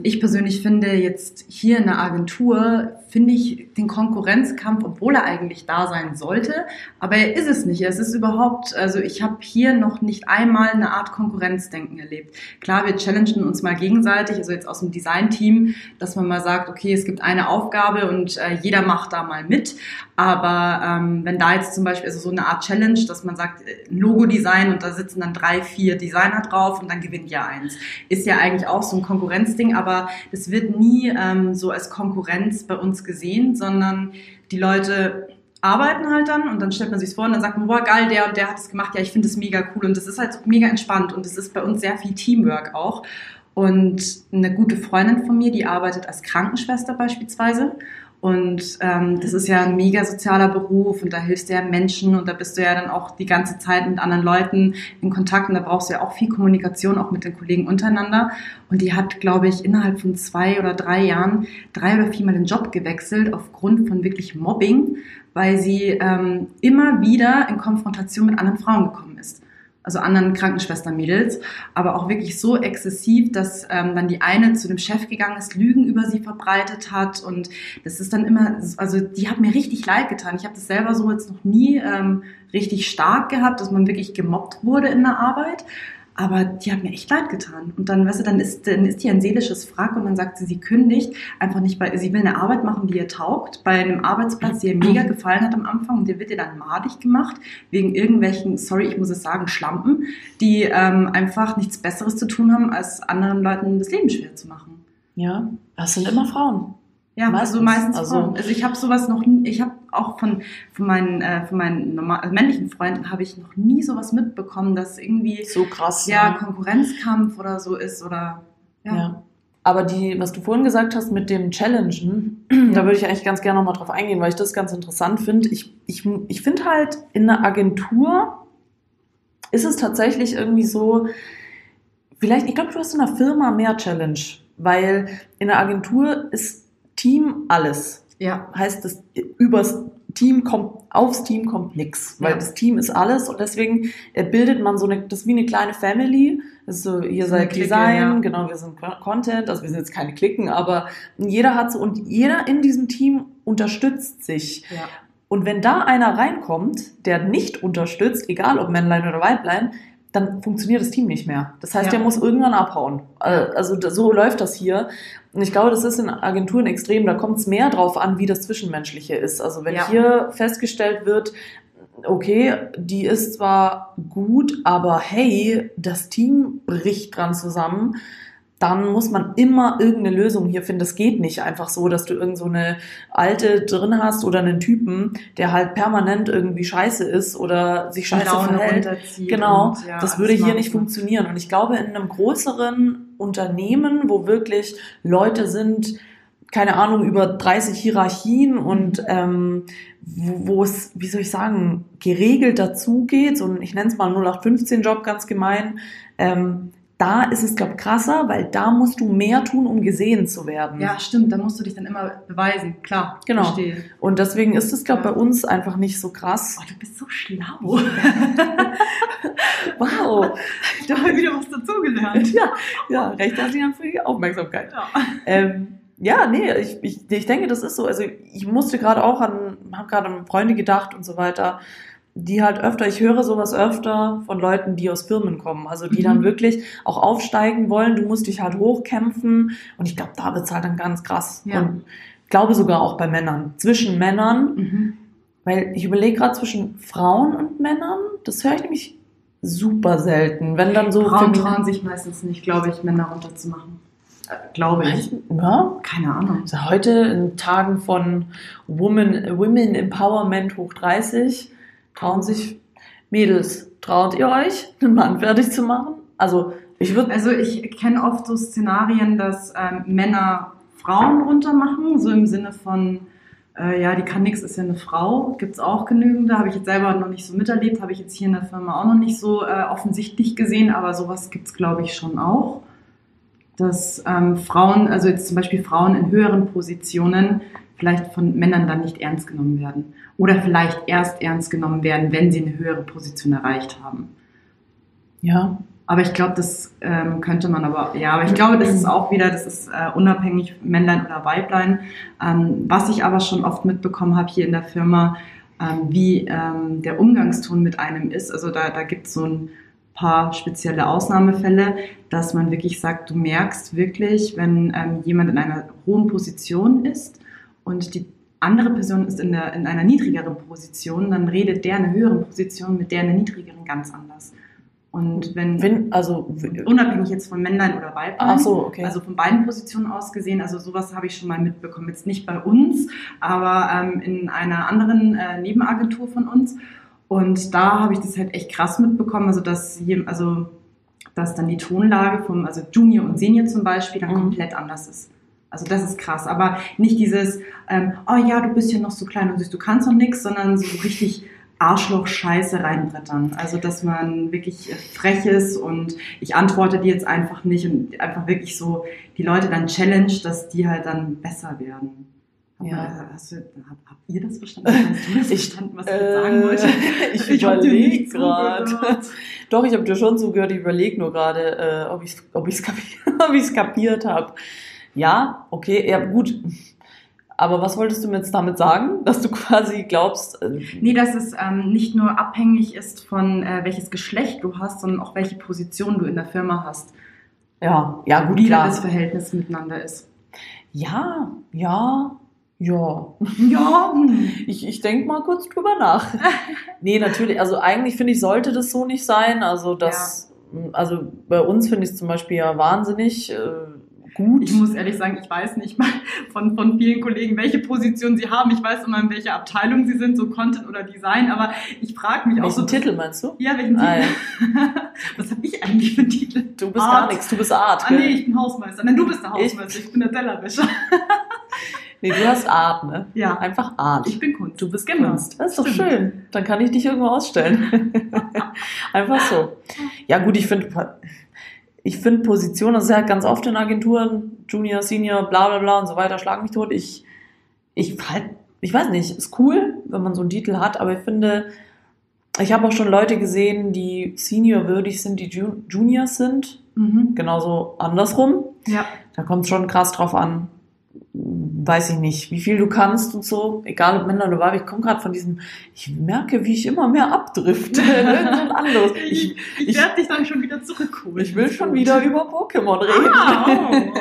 [SPEAKER 1] ich persönlich finde jetzt hier in der Agentur, finde ich den Konkurrenzkampf, obwohl er eigentlich da sein sollte, aber er ist es nicht. Es ist überhaupt, also ich habe hier noch nicht einmal eine Art Konkurrenzdenken erlebt. Klar, wir challengen uns mal gegenseitig, also jetzt aus dem Design-Team, dass man mal sagt, okay, es gibt eine Aufgabe und äh, jeder macht da mal mit. Aber ähm, wenn da jetzt zum Beispiel also so eine Art Challenge, dass man sagt, äh, Logo-Design und da sitzen dann drei, vier Designer drauf und dann gewinnt ja eins, ist ja eigentlich auch so ein Konkurrenzding, aber das wird nie ähm, so als Konkurrenz bei uns gesehen, sondern die Leute arbeiten halt dann und dann stellt man sich vor und dann sagt man, boah, geil, der und der hat es gemacht, ja, ich finde das mega cool und das ist halt mega entspannt und es ist bei uns sehr viel Teamwork auch. Und eine gute Freundin von mir, die arbeitet als Krankenschwester beispielsweise und ähm, das ist ja ein mega sozialer Beruf und da hilfst du ja Menschen und da bist du ja dann auch die ganze Zeit mit anderen Leuten in Kontakt und da brauchst du ja auch viel Kommunikation, auch mit den Kollegen untereinander. Und die hat, glaube ich, innerhalb von zwei oder drei Jahren drei oder viermal den Job gewechselt aufgrund von wirklich Mobbing, weil sie ähm, immer wieder in Konfrontation mit anderen Frauen gekommen ist also anderen Krankenschwestermädels, aber auch wirklich so exzessiv, dass ähm, dann die eine zu dem Chef gegangen ist, Lügen über sie verbreitet hat und das ist dann immer, also die hat mir richtig leid getan. Ich habe das selber so jetzt noch nie ähm, richtig stark gehabt, dass man wirklich gemobbt wurde in der Arbeit, aber die hat mir echt leid getan. Und dann, weißt du, dann ist, dann ist die ein seelisches Wrack und dann sagt sie, sie kündigt, einfach nicht, weil sie will eine Arbeit machen, die ihr taugt, bei einem Arbeitsplatz, der ihr mega gefallen hat am Anfang und der wird ihr dann madig gemacht, wegen irgendwelchen, sorry, ich muss es sagen, Schlampen, die ähm, einfach nichts Besseres zu tun haben, als anderen Leuten das Leben schwer zu machen.
[SPEAKER 3] Ja, das sind immer Frauen.
[SPEAKER 1] Ja, meistens, also meistens also, Frauen. Also ich habe sowas noch nie, ich habe auch von, von meinen, äh, von meinen normal, also männlichen Freunden habe ich noch nie sowas mitbekommen, dass irgendwie
[SPEAKER 3] so krass,
[SPEAKER 1] ja, Konkurrenzkampf oder so ist oder ja. ja.
[SPEAKER 3] Aber die, was du vorhin gesagt hast mit dem Challengen, da würde ich eigentlich ganz gerne nochmal drauf eingehen, weil ich das ganz interessant finde. Ich, ich, ich finde halt in einer Agentur ist es tatsächlich irgendwie so, vielleicht, ich glaube, du hast in einer Firma mehr Challenge, weil in der Agentur ist Team alles. Ja. Heißt, das übers Team kommt, aufs Team kommt nix, weil ja. das Team ist alles und deswegen bildet man so eine, das ist wie eine kleine Family. Also ihr seid Clique, Design, ja. genau, wir sind Content, also wir sind jetzt keine Klicken, aber jeder hat so und jeder in diesem Team unterstützt sich. Ja. Und wenn da einer reinkommt, der nicht unterstützt, egal ob Männlein oder Weiblein, dann funktioniert das Team nicht mehr. Das heißt, ja. der muss irgendwann abhauen. Also so läuft das hier. Und ich glaube, das ist in Agenturen extrem. Da kommt es mehr drauf an, wie das Zwischenmenschliche ist. Also wenn ja. hier festgestellt wird, okay, die ist zwar gut, aber hey, das Team bricht dran zusammen, dann muss man immer irgendeine Lösung hier finden. Das geht nicht einfach so, dass du irgend so eine alte drin hast oder einen Typen, der halt permanent irgendwie scheiße ist oder sich scheiße Laune verhält. Genau, ja, das würde hier nicht funktionieren. Und ich glaube, in einem größeren Unternehmen, wo wirklich Leute sind, keine Ahnung, über 30 Hierarchien und ähm, wo es, wie soll ich sagen, geregelt dazugeht, und ich nenne es mal 0815-Job ganz gemein, ähm, da ist es, glaube ich, krasser, weil da musst du mehr tun, um gesehen zu werden.
[SPEAKER 1] Ja, stimmt, da musst du dich dann immer beweisen, klar.
[SPEAKER 3] Genau. Verstehe. Und deswegen ist es, glaube ich, ja. bei uns einfach nicht so krass.
[SPEAKER 1] Oh, du bist so schlau.
[SPEAKER 3] wow.
[SPEAKER 1] Da habe ich wieder was dazugelernt.
[SPEAKER 3] Ja, ja, recht für die Aufmerksamkeit. Ja. Ähm, ja, nee, ich, ich, ich denke, das ist so. Also ich musste gerade auch an, habe gerade an Freunde gedacht und so weiter die halt öfter, ich höre sowas öfter von Leuten, die aus Firmen kommen, also die mhm. dann wirklich auch aufsteigen wollen, du musst dich halt hochkämpfen und ich glaube, da wird's halt dann ganz krass. Ja. Und ich glaube sogar auch bei Männern, zwischen Männern, mhm. weil ich überlege gerade zwischen Frauen und Männern, das höre ich nämlich super selten, wenn dann so...
[SPEAKER 1] Frauen trauen sich meistens nicht, glaube ich, Männer runterzumachen äh, glaube ich.
[SPEAKER 3] Ja, keine Ahnung. Also heute in Tagen von Women, Women Empowerment hoch 30 trauen sich Mädels, traut ihr euch, einen Mann fertig zu machen? Also ich würde.
[SPEAKER 1] Also ich kenne oft so Szenarien, dass ähm, Männer Frauen runtermachen, so im Sinne von, äh, ja, die kann nichts, ist ja eine Frau. Gibt es auch genügend. Da habe ich jetzt selber noch nicht so miterlebt, habe ich jetzt hier in der Firma auch noch nicht so äh, offensichtlich gesehen, aber sowas gibt es, glaube ich, schon auch. Dass ähm, Frauen, also jetzt zum Beispiel Frauen in höheren Positionen, vielleicht von Männern dann nicht ernst genommen werden. Oder vielleicht erst ernst genommen werden, wenn sie eine höhere Position erreicht haben.
[SPEAKER 3] Ja.
[SPEAKER 1] Aber ich glaube, das ähm, könnte man aber, ja, aber ich glaube, das ist auch wieder, das ist äh, unabhängig Männlein oder Weiblein. Ähm, was ich aber schon oft mitbekommen habe hier in der Firma, ähm, wie ähm, der Umgangston mit einem ist. Also da, da gibt es so ein paar spezielle Ausnahmefälle, dass man wirklich sagt, du merkst wirklich, wenn ähm, jemand in einer hohen Position ist und die andere Person ist in, der, in einer niedrigeren Position, dann redet der in einer höheren Position mit der in einer niedrigeren ganz anders. Und wenn,
[SPEAKER 3] Wenn, also,
[SPEAKER 1] unabhängig jetzt von Männlein oder Weiblein,
[SPEAKER 3] ach so, okay.
[SPEAKER 1] also von beiden Positionen aus gesehen, also sowas habe ich schon mal mitbekommen. Jetzt nicht bei uns, aber ähm, in einer anderen äh, Nebenagentur von uns. Und da habe ich das halt echt krass mitbekommen, also dass, je, also, dass dann die Tonlage vom, also Junior und Senior zum Beispiel, dann
[SPEAKER 3] Mhm.
[SPEAKER 1] komplett anders ist. Also das ist krass, aber nicht dieses, ähm, oh ja, du bist ja noch so klein und süß, du kannst noch nichts, sondern so richtig Arschloch-Scheiße reinbrettern. Also dass man wirklich frech ist und ich antworte dir jetzt einfach nicht und einfach wirklich so die Leute dann challenge, dass die halt dann besser werden.
[SPEAKER 3] Ja.
[SPEAKER 1] Hast du, hab, habt ihr das verstanden? Hast du das verstanden, was ich jetzt sagen wollte?
[SPEAKER 3] Äh, ich
[SPEAKER 1] Ich
[SPEAKER 3] überlege
[SPEAKER 1] nicht
[SPEAKER 3] gerade. Doch, ich habe dir schon zugehört. Ich überlege nur gerade, äh, ob ich es ob ich's kapiert, ob ich's kapiert habe. Ja, okay, ja gut. Aber was wolltest du mir jetzt damit sagen? Dass du quasi glaubst, äh,
[SPEAKER 1] Nee, dass es ähm, nicht nur abhängig ist von äh, welches Geschlecht du hast, sondern auch welche Position du in der Firma hast.
[SPEAKER 3] ja, ja gut,
[SPEAKER 1] wie
[SPEAKER 3] klar.
[SPEAKER 1] das Verhältnis miteinander ist.
[SPEAKER 3] Ja, ja, ja.
[SPEAKER 1] Ja.
[SPEAKER 3] Ich, ich denke mal kurz drüber nach. nee, natürlich, also eigentlich finde ich, sollte das so nicht sein. Also das, also bei uns finde ich es zum Beispiel ja wahnsinnig äh, gut.
[SPEAKER 1] ich muss ehrlich sagen, ich weiß nicht mal von, von vielen Kollegen, welche Position sie haben. Ich weiß immer, in welcher Abteilung sie sind, so Content oder Design, aber ich frage mich auch so.
[SPEAKER 3] Welchen Titel meinst du?
[SPEAKER 1] Ja, welchen Titel?
[SPEAKER 3] Ah, ja.
[SPEAKER 1] Was habe ich eigentlich für einen Titel?
[SPEAKER 3] Du bist
[SPEAKER 1] Art.
[SPEAKER 3] gar nichts, du bist Art.
[SPEAKER 1] Ah, nee, ich bin Hausmeister. Nein, du bist der Hausmeister, ich, bin der Tellerwäscher.
[SPEAKER 3] Nee, du hast Art, ne?
[SPEAKER 1] Ja,
[SPEAKER 3] Einfach Art.
[SPEAKER 1] ich bin Kunst.
[SPEAKER 3] du bist
[SPEAKER 1] Genau.
[SPEAKER 3] Kunst. Das ist doch
[SPEAKER 1] Stimmt.
[SPEAKER 3] schön. Dann kann ich dich irgendwo ausstellen. Einfach so. Ja, gut, ich finde, ich finde Position, das ist ja ganz oft in Agenturen, Junior, Senior, bla bla bla und so weiter, schlag mich tot. Ich, ich halt, ich weiß nicht, ist cool, wenn man so einen Titel hat, aber ich finde, ich habe auch schon Leute gesehen, die Senior würdig sind, die Ju- Juniors sind.
[SPEAKER 1] Mhm.
[SPEAKER 3] Genauso andersrum.
[SPEAKER 1] Ja.
[SPEAKER 3] Da kommt schon krass drauf an. Weiß ich nicht, wie viel du kannst und so. Egal ob Männer oder Weib. Ich komme gerade von diesem, ich merke, wie ich immer mehr abdrifte. Ein anderes.
[SPEAKER 1] Ich,
[SPEAKER 3] Ich,
[SPEAKER 1] ich, werde dich dann schon wieder zurückholen.
[SPEAKER 3] ich will schon wieder über Pokémon reden.
[SPEAKER 1] Ah, oh.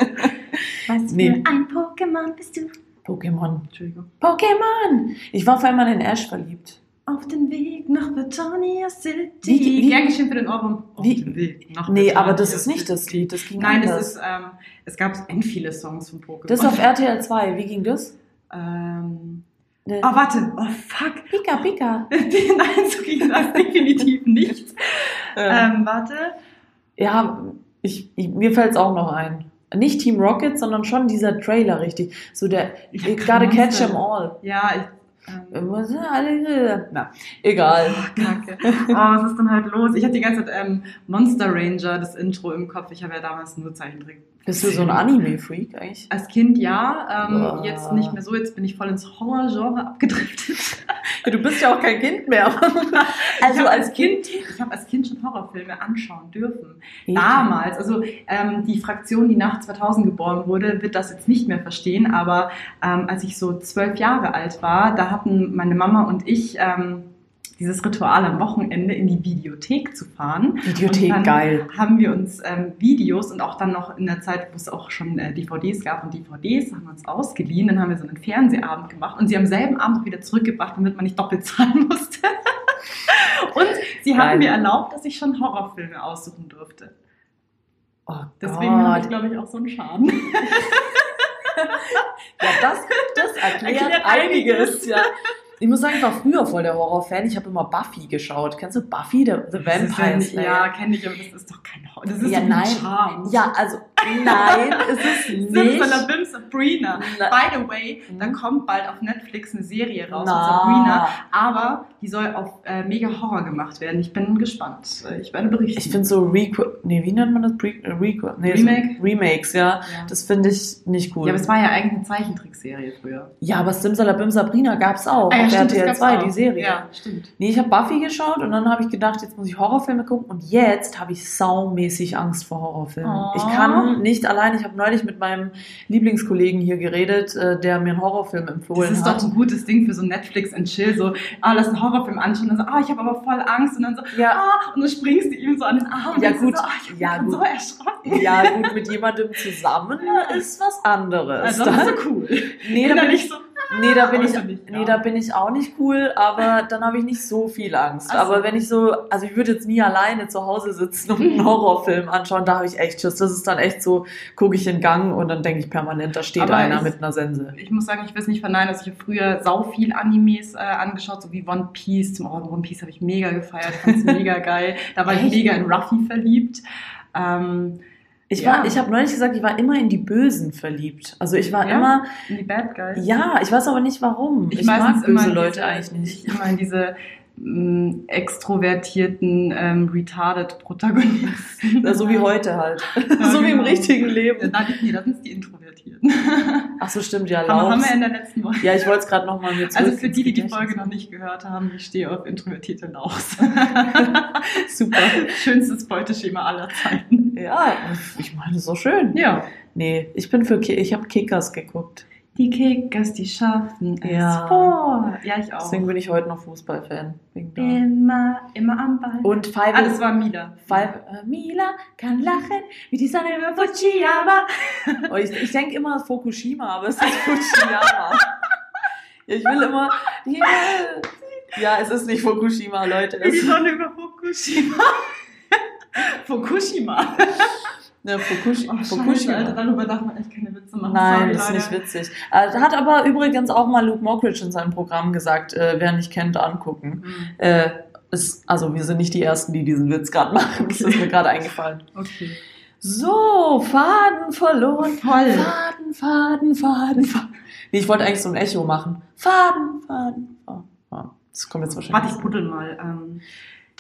[SPEAKER 1] Was
[SPEAKER 3] Nee.
[SPEAKER 1] für ein Pokémon bist du?
[SPEAKER 3] Pokémon.
[SPEAKER 1] Entschuldigung.
[SPEAKER 3] Pokémon! Ich war auf einmal in Ash verliebt.
[SPEAKER 1] Auf den Weg nach Britania City.
[SPEAKER 3] Wie- wie-
[SPEAKER 1] Gern geschehen für den Ohrwurm. Auf
[SPEAKER 3] Wie-
[SPEAKER 1] den Weg nach
[SPEAKER 3] Nee,
[SPEAKER 1] Britania
[SPEAKER 3] aber das ist nicht das Lied. Das ging
[SPEAKER 1] Nein,
[SPEAKER 3] anders.
[SPEAKER 1] es ist, ähm, es gab end viele Songs von Pokémon.
[SPEAKER 3] das ist auf RTL 2. Wie ging das?
[SPEAKER 1] ähm,
[SPEAKER 3] Ne-
[SPEAKER 1] oh, warte. Oh, fuck.
[SPEAKER 3] Pika, Pika.
[SPEAKER 1] Nein, so ging das definitiv nicht.
[SPEAKER 3] Ähm,
[SPEAKER 1] Ähm, warte.
[SPEAKER 3] Ja, ich, ich, mir fällt es auch noch ein. Nicht Team Rocket, sondern schon dieser Trailer richtig. So der
[SPEAKER 1] hab
[SPEAKER 3] gotta catch. 'em all.
[SPEAKER 1] Ja, ich... Ähm,
[SPEAKER 3] Was sind alle- Na, egal.
[SPEAKER 1] Kacke. Oh, was ist denn halt los? Ich hatte die ganze Zeit ähm, Monster Ranger, das Intro im Kopf. Ich habe ja damals nur Zeichentrick.
[SPEAKER 3] Bist du so ein Anime-Freak eigentlich?
[SPEAKER 1] Als Kind ja, ähm,
[SPEAKER 3] Boah.
[SPEAKER 1] jetzt nicht mehr so. Jetzt bin ich voll ins Horror-Genre abgedriftet.
[SPEAKER 3] Ja, du bist ja auch kein Kind mehr.
[SPEAKER 1] Also als Kind, ich habe als Kind schon Horrorfilme anschauen dürfen. Damals, also ähm, die Fraktion, die nach 2000 geboren wurde, wird das jetzt nicht mehr verstehen, aber ähm, als ich so zwölf Jahre alt war, da hatten meine Mama und ich ähm, dieses Ritual am Wochenende in die Videothek zu fahren.
[SPEAKER 3] Videothek, geil.
[SPEAKER 1] Haben wir uns ähm, Videos und auch dann noch in der Zeit, wo es auch schon äh, DVDs gab und DVDs haben wir uns ausgeliehen. Dann haben wir so einen Fernsehabend gemacht und sie am selben Abend auch wieder zurückgebracht, damit man nicht doppelt zahlen musste. und sie
[SPEAKER 3] Geil.
[SPEAKER 1] haben mir erlaubt, dass ich schon Horrorfilme aussuchen durfte.
[SPEAKER 3] Oh
[SPEAKER 1] Deswegen habe ich, glaube ich, auch so einen Schaden.
[SPEAKER 3] Ja, das, das erklärt,
[SPEAKER 1] Erklärt
[SPEAKER 3] einiges.
[SPEAKER 1] einiges.
[SPEAKER 3] Ja. Ich muss sagen, ich war früher voll der Horrorfan. Ich habe immer Buffy geschaut. Kennst du Buffy, der, The Vampire
[SPEAKER 1] ja,
[SPEAKER 3] Slayer?
[SPEAKER 1] ja kenne ich, aber das ist doch kein Horror. Das ist
[SPEAKER 3] Ja,
[SPEAKER 1] doch
[SPEAKER 3] nein.
[SPEAKER 1] ein Charme.
[SPEAKER 3] Ja, also nein, es ist nicht.
[SPEAKER 1] Simsalabim Sabrina.
[SPEAKER 3] Na-
[SPEAKER 1] By the way,
[SPEAKER 3] Mhm.
[SPEAKER 1] da kommt bald auf Netflix eine Serie raus
[SPEAKER 3] Na.
[SPEAKER 1] mit Sabrina, aber die soll auf äh, mega Horror gemacht werden. Ich bin gespannt. Ich werde berichten.
[SPEAKER 3] Ich finde so Requ nee, wie nennt man das? Pre äh, Requ nee,
[SPEAKER 1] Remake?
[SPEAKER 3] So Remakes, ja.
[SPEAKER 1] ja.
[SPEAKER 3] Das finde ich nicht cool.
[SPEAKER 1] ja, aber es war ja eigentlich eine Zeichentrickserie früher.
[SPEAKER 3] Ja, aber Simsalabim Sabrina gab's auch.
[SPEAKER 1] Ah, ja,
[SPEAKER 3] auf
[SPEAKER 1] stimmt, das
[SPEAKER 3] RTL
[SPEAKER 1] gab's
[SPEAKER 3] 2,
[SPEAKER 1] auch.
[SPEAKER 3] die Serie.
[SPEAKER 1] Ja, stimmt.
[SPEAKER 3] Nee, ich habe Buffy geschaut und dann habe ich gedacht, jetzt muss ich Horrorfilme gucken und jetzt habe ich saumäßig Angst vor Horrorfilmen.
[SPEAKER 1] Oh.
[SPEAKER 3] Ich kann nicht allein, ich habe neulich mit meinem Lieblingskollegen hier geredet, äh, der mir einen Horrorfilm
[SPEAKER 1] Das
[SPEAKER 3] empfohlen
[SPEAKER 1] ist
[SPEAKER 3] hat.
[SPEAKER 1] doch ein gutes Ding für so Netflix and Chill. So, ah, lass einen Horrorfilm anschauen. Und dann so, ah, ich habe aber voll Angst. Und dann so,
[SPEAKER 3] Ja.
[SPEAKER 1] ah, und dann springst du ihm so an den Arm. und
[SPEAKER 3] Ja,
[SPEAKER 1] du
[SPEAKER 3] gut.
[SPEAKER 1] So, ah, ich bin
[SPEAKER 3] Ja, gut.
[SPEAKER 1] so erschrocken.
[SPEAKER 3] Ja, gut, mit jemandem zusammen
[SPEAKER 1] Ja.
[SPEAKER 3] ist was anderes.
[SPEAKER 1] Also, das ist so cool.
[SPEAKER 3] nee, da bin ich,
[SPEAKER 1] so,
[SPEAKER 3] Nee, da bin ich,
[SPEAKER 1] ja.
[SPEAKER 3] nee, da bin ich auch nicht cool, aber dann habe ich nicht so viel Angst.
[SPEAKER 1] So.
[SPEAKER 3] Aber wenn ich so, also ich würde jetzt nie alleine zu Hause sitzen und einen Horrorfilm anschauen, da habe ich echt Schiss. Das ist dann echt so, gucke ich in den Gang und dann denke ich permanent, da steht
[SPEAKER 1] Aber
[SPEAKER 3] einer
[SPEAKER 1] ich-
[SPEAKER 3] mit einer Sense.
[SPEAKER 1] Ich muss sagen, ich will es nicht verneinen, dass ich früher sau viel Animes äh, angeschaut, so wie One Piece. Zum oh, One Piece habe ich mega gefeiert, fand es mega geil. Da war ich mega in Ruffy verliebt. Ähm,
[SPEAKER 3] Ich
[SPEAKER 1] Ja.
[SPEAKER 3] war, ich habe neulich gesagt, ich war immer in die Bösen verliebt. Also ich war
[SPEAKER 1] Ja?
[SPEAKER 3] immer,
[SPEAKER 1] in die Bad Guys.
[SPEAKER 3] ja, ich weiß aber nicht warum. Ich, mag
[SPEAKER 1] meistens
[SPEAKER 3] böse
[SPEAKER 1] in
[SPEAKER 3] Leute
[SPEAKER 1] diese,
[SPEAKER 3] eigentlich nicht.
[SPEAKER 1] Ich in diese mh, extrovertierten, ähm, retarded Protagonisten.
[SPEAKER 3] Ja, so wie heute halt.
[SPEAKER 1] Ja,
[SPEAKER 3] so wie im
[SPEAKER 1] genau.
[SPEAKER 3] richtigen Leben.
[SPEAKER 1] Nein, nee, das sind die Introvertierten.
[SPEAKER 3] Ach so, stimmt, ja,
[SPEAKER 1] haben, haben wir in der letzten Woche.
[SPEAKER 3] Ja, ich wollte es gerade nochmal zurück
[SPEAKER 1] Also für die, die die Folge noch nicht gehört haben, ich stehe auf introvertierte Lauchs.
[SPEAKER 3] Super.
[SPEAKER 1] Schönstes Beuteschema aller Zeiten.
[SPEAKER 3] Ja, ich meine, so schön.
[SPEAKER 1] Ja.
[SPEAKER 3] Nee, ich bin für ich habe Kickers geguckt.
[SPEAKER 1] Die Kickers, die schaffen es
[SPEAKER 3] Ja.
[SPEAKER 1] vor. Ja, ich auch.
[SPEAKER 3] Deswegen bin ich heute noch Fußballfan.
[SPEAKER 1] Immer, immer am Ball.
[SPEAKER 3] Und Five,
[SPEAKER 1] ah, das war Mila.
[SPEAKER 3] Five äh, Mila kann lachen wie die Sonne über Fukushima. Und ich, ich denke immer Fukushima, aber es ist Fukushima. ich will immer. Ja, ja, es ist nicht Fukushima, Leute.
[SPEAKER 1] Wie die Sonne über Fukushima. Fukushima.
[SPEAKER 3] ne, Fukush
[SPEAKER 1] Oh,
[SPEAKER 3] Fukushima.
[SPEAKER 1] Alter, darüber darf man echt keine Witze machen.
[SPEAKER 3] Nein,
[SPEAKER 1] Sorry,
[SPEAKER 3] das ist nicht witzig. Äh, hat aber übrigens auch mal Luke Mockridge in seinem Programm gesagt, äh, wer nicht kennt, angucken.
[SPEAKER 1] Hm,
[SPEAKER 3] Äh, ist, also wir sind nicht die Ersten, die diesen Witz gerade machen. Das ist mir gerade eingefallen.
[SPEAKER 1] Okay.
[SPEAKER 3] So, Faden verloren.
[SPEAKER 1] Voll.
[SPEAKER 3] Faden, Faden, Faden, Faden. Nee, ich wollte eigentlich so ein Echo machen. Faden, Faden, Faden. Ja, Das kommt jetzt wahrscheinlich.
[SPEAKER 1] Warte, ich buddel mal. Ähm,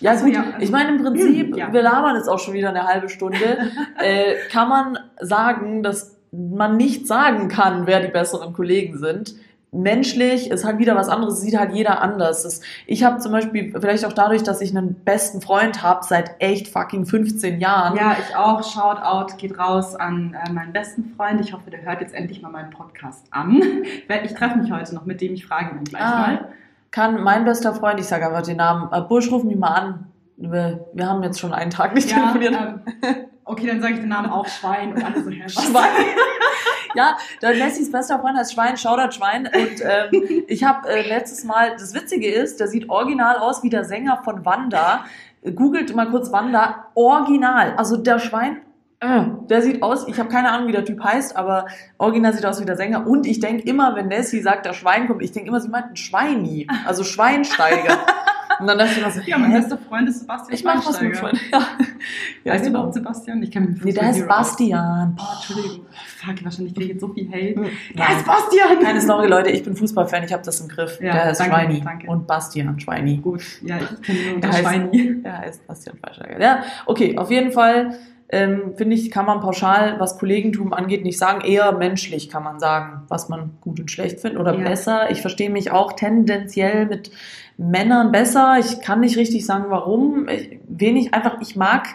[SPEAKER 3] Ja,
[SPEAKER 1] Achso,
[SPEAKER 3] gut.
[SPEAKER 1] ja, also-
[SPEAKER 3] ich meine, im Prinzip,
[SPEAKER 1] Ja.
[SPEAKER 3] wir labern jetzt auch schon wieder eine halbe Stunde, äh, kann man sagen, dass man nicht sagen kann, wer die besseren Kollegen sind. Menschlich ist halt wieder was anderes, sieht halt jeder anders. Das, ich habe zum Beispiel, vielleicht auch dadurch, dass ich einen besten Freund habe seit echt fucking 15 Jahren.
[SPEAKER 1] ja, ich auch. Shoutout geht raus an äh, meinen besten Freund. Ich hoffe, der hört jetzt endlich mal meinen Podcast an. Ich treffe mich heute noch mit dem. Ich frage ihn gleich
[SPEAKER 3] Ah,
[SPEAKER 1] mal.
[SPEAKER 3] Kann mein bester Freund, ich sage einfach den Namen, äh, Bursch, ruf mich mal an. Wir, wir haben jetzt schon einen Tag nicht
[SPEAKER 1] Ja,
[SPEAKER 3] telefoniert.
[SPEAKER 1] ähm, okay, dann sage ich den Namen auch Schwein und alle so, was?
[SPEAKER 3] Schwein. ja, der Lessys bester Freund heißt Schwein, Shoutout Schwein. Und ähm, ich habe äh, letztes Mal, das Witzige ist, der sieht original aus wie der Sänger von Wanda. Googelt mal kurz Wanda, original. Also der Schwein, äh, der sieht aus, ich habe keine Ahnung, wie der Typ heißt, aber original sieht aus wie der Sänger. Und ich denke immer, wenn Nessie sagt, der Schwein kommt, ich denke immer, sie meint ein Schweini, also Schweinsteiger. Und dann dachte ich immer so,
[SPEAKER 1] Ja, mein bester Freund ist Sebastian
[SPEAKER 3] ich mach was mit
[SPEAKER 1] Schweinsteiger.
[SPEAKER 3] Schwein. Ja, ja
[SPEAKER 1] Heißt du
[SPEAKER 3] genau.
[SPEAKER 1] überhaupt Sebastian? Ich kann mich
[SPEAKER 3] Nee, der heißt. Bastian.
[SPEAKER 1] Oh, Entschuldigung. Fuck, wahrscheinlich kriege ich jetzt so viel Hate. Der
[SPEAKER 3] Nein.
[SPEAKER 1] heißt Bastian!
[SPEAKER 3] Keine Sorge, Leute, ich bin Fußballfan, ich habe das im Griff.
[SPEAKER 1] Ja,
[SPEAKER 3] der heißt
[SPEAKER 1] danke,
[SPEAKER 3] Schweini
[SPEAKER 1] danke.
[SPEAKER 3] und Bastian Schweini.
[SPEAKER 1] Gut, ja, ich kenne nur
[SPEAKER 3] Der
[SPEAKER 1] Schweini.
[SPEAKER 3] Der heißt Bastian Fleischberger. Ja, okay, auf jeden Fall ähm, finde ich, kann man pauschal, was Kollegentum angeht, nicht sagen. Eher menschlich kann man sagen, was man gut und schlecht findet oder
[SPEAKER 1] Ja.
[SPEAKER 3] besser. Ich verstehe mich auch tendenziell mit Männern besser. Ich kann nicht richtig sagen, warum. Ich, wenig einfach, ich mag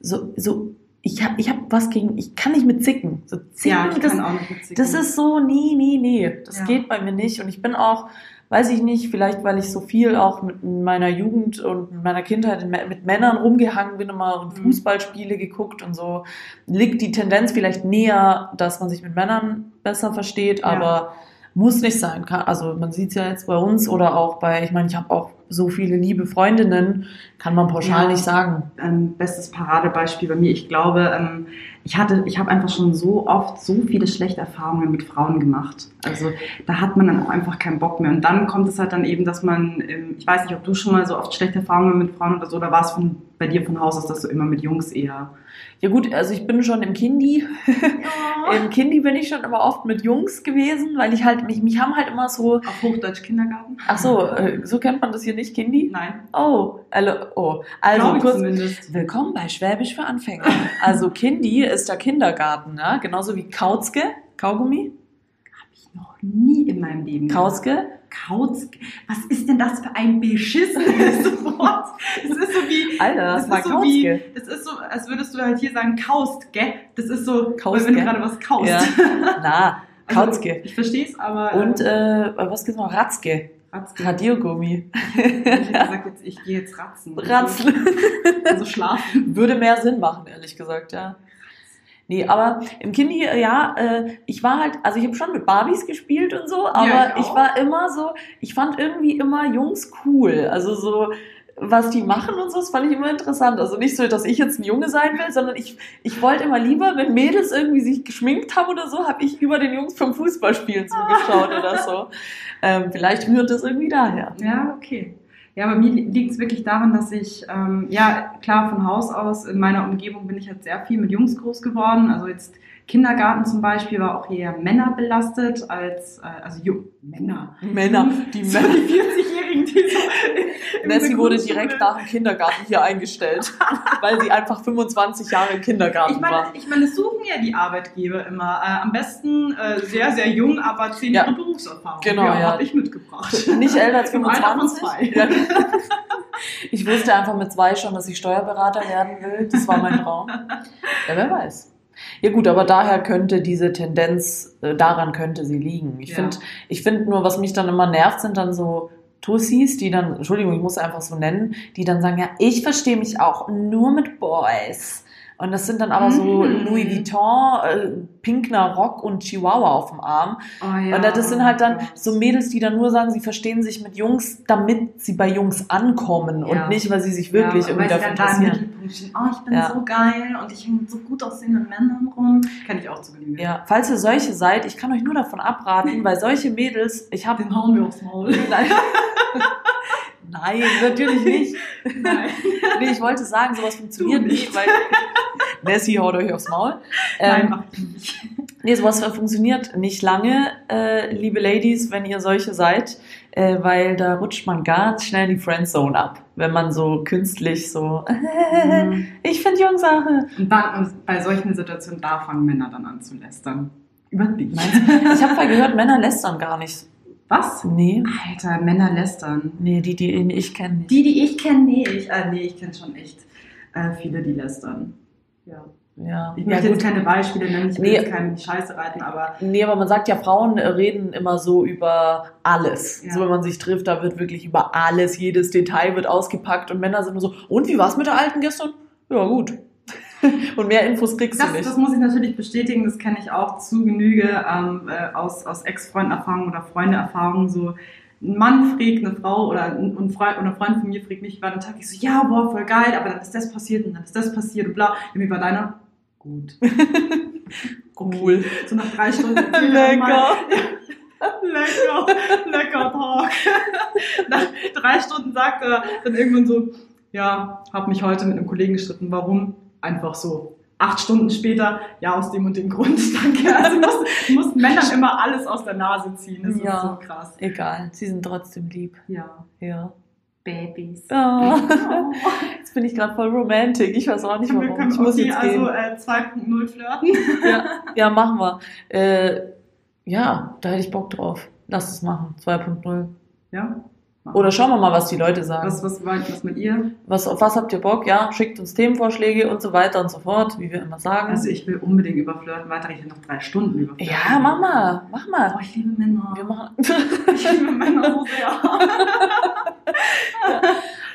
[SPEAKER 3] so, so ich habe ich hab was gegen, ich kann nicht mit zicken. So zicken,
[SPEAKER 1] Ja, ich
[SPEAKER 3] das,
[SPEAKER 1] kann auch nicht mit
[SPEAKER 3] das ist so, nee, nee, nee. Das
[SPEAKER 1] Ja.
[SPEAKER 3] geht bei mir nicht. Und ich bin auch, weiß ich nicht, vielleicht weil ich so viel auch mit meiner Jugend und mit meiner Kindheit in- mit Männern rumgehangen bin immer und
[SPEAKER 1] Mhm.
[SPEAKER 3] Fußballspiele geguckt und so, liegt die Tendenz vielleicht näher, dass man sich mit Männern besser versteht,
[SPEAKER 1] Ja.
[SPEAKER 3] aber muss nicht sein. Also man sieht es ja jetzt bei uns oder auch bei, ich meine, ich habe auch so viele liebe Freundinnen, kann man pauschal
[SPEAKER 1] Ja.
[SPEAKER 3] nicht sagen.
[SPEAKER 1] ähm, bestes Paradebeispiel bei mir. Ich glaube, ähm, ich hatte, ich habe einfach schon so oft so viele schlechte Erfahrungen mit Frauen gemacht. Also da hat man dann auch einfach keinen Bock mehr. Und dann kommt es halt dann eben, dass man, ähm, ich weiß nicht, ob du schon mal so oft schlechte Erfahrungen mit Frauen oder so, oder war es von, bei dir von Haus aus, dass du immer mit Jungs eher.
[SPEAKER 3] Ja gut, also ich bin schon im Kindi, Im Kindi bin ich schon immer oft mit Jungs gewesen, weil ich halt, mich, mich haben halt immer so,
[SPEAKER 1] Auf Hochdeutsch Kindergarten?
[SPEAKER 3] ach so, äh, so kennt man das hier nicht, Kindi?
[SPEAKER 1] Nein.
[SPEAKER 3] Oh, also, oh, also kurz,
[SPEAKER 1] zumindest.
[SPEAKER 3] willkommen bei Schwäbisch für Anfänger. Also Kindi ist der Kindergarten, ja? genauso wie Kautzke, Kaugummi,
[SPEAKER 1] Ich noch nie in meinem Leben.
[SPEAKER 3] Kautzke,
[SPEAKER 1] Kauz. Was ist denn das für ein beschissenes Wort? Es ist so wie.
[SPEAKER 3] Alter, das
[SPEAKER 1] es
[SPEAKER 3] war
[SPEAKER 1] ist so wie,
[SPEAKER 3] Kautzke.
[SPEAKER 1] es ist so, als würdest du halt hier sagen, kaust, gell? Das ist so,
[SPEAKER 3] Kaust,
[SPEAKER 1] wenn du gerade was kaust.
[SPEAKER 3] Ja, na,
[SPEAKER 1] Also,
[SPEAKER 3] Kautzke.
[SPEAKER 1] Ich verstehe es, aber.
[SPEAKER 3] Und,
[SPEAKER 1] äh,
[SPEAKER 3] was gibt's noch? Ratzke,
[SPEAKER 1] Ratzke.
[SPEAKER 3] Radiergummi,
[SPEAKER 1] Ich hätte gesagt, jetzt, ich gehe jetzt ratzen.
[SPEAKER 3] Ratzl.
[SPEAKER 1] Also schlafen.
[SPEAKER 3] Würde mehr Sinn machen, ehrlich gesagt, ja. Nee, aber im Kindi, äh, ja, äh, ich war halt, also ich habe schon mit Barbies gespielt und so, aber
[SPEAKER 1] ich
[SPEAKER 3] ich,
[SPEAKER 1] auch.
[SPEAKER 3] war immer so, ich fand irgendwie immer Jungs cool. Also so, was die machen und so, das fand ich immer interessant. Also nicht so, dass ich jetzt ein Junge sein will, sondern ich, ich wollte immer lieber, wenn Mädels irgendwie sich geschminkt haben oder so, habe ich über den Jungs vom Fußballspielen zugeschaut oder so. Ähm, vielleicht rührt das irgendwie daher.
[SPEAKER 1] Ja, okay. Ja, bei mir liegt es wirklich daran, dass ich, ähm, ja, klar, von Haus aus, in meiner Umgebung bin ich halt sehr viel mit Jungs groß geworden. Also jetzt Kindergarten zum Beispiel war auch eher Männer belastet als, äh, also Ju Männer.
[SPEAKER 3] Männer, die Männer.
[SPEAKER 1] die 40-Jährigen, die so.
[SPEAKER 3] Nessie wurde direkt nach dem Kindergarten hier eingestellt, weil sie einfach 25 Jahre im Kindergarten
[SPEAKER 1] Ich meine,
[SPEAKER 3] war.
[SPEAKER 1] ich meine, es suchen ja die Arbeitgeber immer. Äh, am besten äh, sehr, sehr jung, aber zehn
[SPEAKER 3] Ja.
[SPEAKER 1] Jahre Berufserfahrung.
[SPEAKER 3] Genau, ja.
[SPEAKER 1] habe ich mitgebracht.
[SPEAKER 3] Nicht älter als
[SPEAKER 1] Im Alter von
[SPEAKER 3] 25.
[SPEAKER 1] zwei.
[SPEAKER 3] Ja. Ich wusste einfach mit zwei schon, dass ich Steuerberater werden will. Das war mein Traum. Ja, wer weiß. Ja gut, aber daher könnte diese Tendenz, äh, daran könnte sie liegen. Ich
[SPEAKER 1] Ja.
[SPEAKER 3] finde, ich finde nur, was mich dann immer nervt, sind dann so Tussis, die dann, Entschuldigung, ich muss einfach so nennen, die dann sagen, ja, ich verstehe mich auch nur mit Boys. Und das sind dann aber so
[SPEAKER 1] Mhm.
[SPEAKER 3] Louis Vuitton, äh, Pinkner Rock und Chihuahua auf dem Arm.
[SPEAKER 1] Oh, ja.
[SPEAKER 3] Und das sind halt dann
[SPEAKER 1] Oh
[SPEAKER 3] so Mädels, die dann nur sagen, sie verstehen sich mit Jungs, damit sie bei Jungs ankommen
[SPEAKER 1] Ja.
[SPEAKER 3] und nicht, weil sie sich wirklich
[SPEAKER 1] ja,
[SPEAKER 3] irgendwie dafür interessieren.
[SPEAKER 1] Oh, ich bin
[SPEAKER 3] Ja.
[SPEAKER 1] so geil und ich hänge mit so gut aussehenden Männern rum. Kann ich auch zu Genüge.
[SPEAKER 3] Ja, falls ihr solche seid, ich kann euch nur davon abraten, weil solche Mädels, ich habe
[SPEAKER 1] Den hauen wir aufs Maul.
[SPEAKER 3] Nein. Nein, natürlich nicht.
[SPEAKER 1] Nein.
[SPEAKER 3] Nee, ich wollte sagen, sowas funktioniert
[SPEAKER 1] Du
[SPEAKER 3] nicht, weil Nessie haut euch aufs Maul.
[SPEAKER 1] Nein,
[SPEAKER 3] Ähm,
[SPEAKER 1] mach ich nicht.
[SPEAKER 3] nee, sowas funktioniert nicht lange, äh, liebe Ladies, wenn ihr solche seid, äh, weil da rutscht man ganz schnell in die Friendzone ab, wenn man so künstlich so,
[SPEAKER 1] Mhm.
[SPEAKER 3] ich finde Jungsache.
[SPEAKER 1] Und dann, und bei solchen Situationen, da fangen Männer dann an zu lästern. Über dich.
[SPEAKER 3] Ich habe mal gehört, Männer lästern gar nicht.
[SPEAKER 1] Was?
[SPEAKER 3] Nee,
[SPEAKER 1] Alter, Männer lästern.
[SPEAKER 3] nee, die, die ich kenne nicht.
[SPEAKER 1] Die, die ich kenne, nee, ich, äh, nee, ich kenne schon echt äh, viele, die lästern. Ja.
[SPEAKER 3] Ja,
[SPEAKER 1] Ich
[SPEAKER 3] ja,
[SPEAKER 1] möchte
[SPEAKER 3] gut.
[SPEAKER 1] jetzt keine Beispiele nennen, ich will
[SPEAKER 3] Nee.
[SPEAKER 1] jetzt keinem in die Scheiße reiten, aber
[SPEAKER 3] Nee, aber man sagt ja, Frauen reden immer so über alles.
[SPEAKER 1] Ja.
[SPEAKER 3] So, wenn man sich trifft, da wird wirklich über alles, jedes Detail wird ausgepackt und Männer sind nur so, und wie war's mit der Alten gestern? Ja, gut. und mehr Infos kriegst
[SPEAKER 1] das,
[SPEAKER 3] du nicht.
[SPEAKER 1] das muss ich natürlich bestätigen, das kenne ich auch zu Genüge ähm, äh, aus, aus Ex-Freund-Erfahrungen oder Freunde-Erfahrungen. So, ein Mann fragt eine Frau oder ein, ein Freund, oder ein Freund von mir fragt mich über den Tag, ich so, ja, boah, voll geil, aber dann ist das passiert und dann ist das passiert und bla. Und wie war deiner? Gut.
[SPEAKER 3] Cool.
[SPEAKER 1] So nach drei Stunden. er
[SPEAKER 3] Lecker.
[SPEAKER 1] Lecker, lecker Talk. Nach drei Stunden sagt er dann irgendwann so, ja, hab mich heute mit einem Kollegen gestritten. Warum? Einfach so. Acht Stunden später, ja, aus dem und dem Grund, danke. Also muss, muss Männern immer alles aus der Nase ziehen. Das
[SPEAKER 3] Ja.
[SPEAKER 1] ist so krass.
[SPEAKER 3] Egal, sie sind trotzdem lieb.
[SPEAKER 1] Ja.
[SPEAKER 3] Ja.
[SPEAKER 1] Babys.
[SPEAKER 3] Oh. Jetzt bin ich gerade voll romantic. Ich weiß auch nicht warum. Ich muss
[SPEAKER 1] okay,
[SPEAKER 3] jetzt
[SPEAKER 1] also
[SPEAKER 3] gehen.
[SPEAKER 1] äh, 2.0 flirten.
[SPEAKER 3] Ja, ja, machen wir. Äh, ja, da hätte ich Bock drauf. Lass es machen. 2.0.
[SPEAKER 1] Ja.
[SPEAKER 3] Oder schauen wir mal, was die Leute sagen.
[SPEAKER 1] Was, was, was, was mit ihr?
[SPEAKER 3] Was, auf was habt ihr Bock? Ja, schickt uns Themenvorschläge und so weiter und so fort, wie wir immer sagen.
[SPEAKER 1] Also ich will unbedingt über Flirten weiterreden, noch drei Stunden über Flirten.
[SPEAKER 3] ja, mach mal, mach
[SPEAKER 1] Oh,
[SPEAKER 3] mal.
[SPEAKER 1] ich liebe Männer.
[SPEAKER 3] Wir machen.
[SPEAKER 1] Ich liebe Männer so sehr.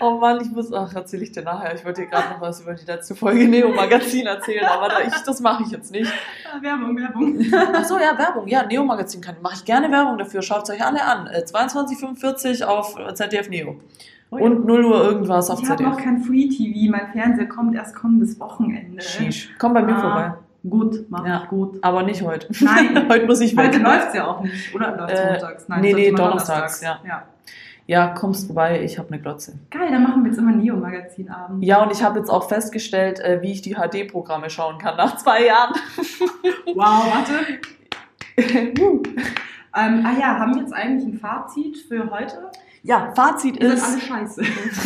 [SPEAKER 3] Oh Mann, ich muss. Ach, erzähle ich dir nachher. Ich wollte dir gerade noch was über die letzte Folge Neo Magazin erzählen, aber da ich, das mache ich jetzt nicht.
[SPEAKER 1] Werbung, Werbung.
[SPEAKER 3] Ach so, ja, Werbung. Ja, Neo Magazin kann. Mache ich gerne Werbung dafür. Schaut es euch alle an. Äh, 22,45 auf ZDF Neo. Und 0 Uhr irgendwas auf
[SPEAKER 1] ich habe noch
[SPEAKER 3] ZDF.
[SPEAKER 1] kein Free TV. Mein Fernseher kommt erst kommendes Wochenende.
[SPEAKER 3] Sheesh. Komm bei mir
[SPEAKER 1] Ah,
[SPEAKER 3] vorbei.
[SPEAKER 1] Gut, mach
[SPEAKER 3] Ja.
[SPEAKER 1] ich gut.
[SPEAKER 3] Aber nicht heute.
[SPEAKER 1] Nein.
[SPEAKER 3] heute muss ich weg.
[SPEAKER 1] Heute läuft's ja auch nicht. Oder läuft's
[SPEAKER 3] Äh,
[SPEAKER 1] montags?
[SPEAKER 3] nee,
[SPEAKER 1] es
[SPEAKER 3] nee,
[SPEAKER 1] läuft immer
[SPEAKER 3] donnerstags,
[SPEAKER 1] ja.
[SPEAKER 3] Ja, kommst vorbei. Ich habe eine Glotze.
[SPEAKER 1] Geil, dann machen wir jetzt immer Neo-Magazin-Abend.
[SPEAKER 3] Ja, und ich habe jetzt auch festgestellt, äh, wie ich die HD-Programme schauen kann nach zwei Jahren.
[SPEAKER 1] Wow, warte. Ähm, ah ja, haben wir jetzt eigentlich ein Fazit für heute?
[SPEAKER 3] Ja, Fazit
[SPEAKER 1] Ihr
[SPEAKER 3] ist,
[SPEAKER 1] alle scheiße.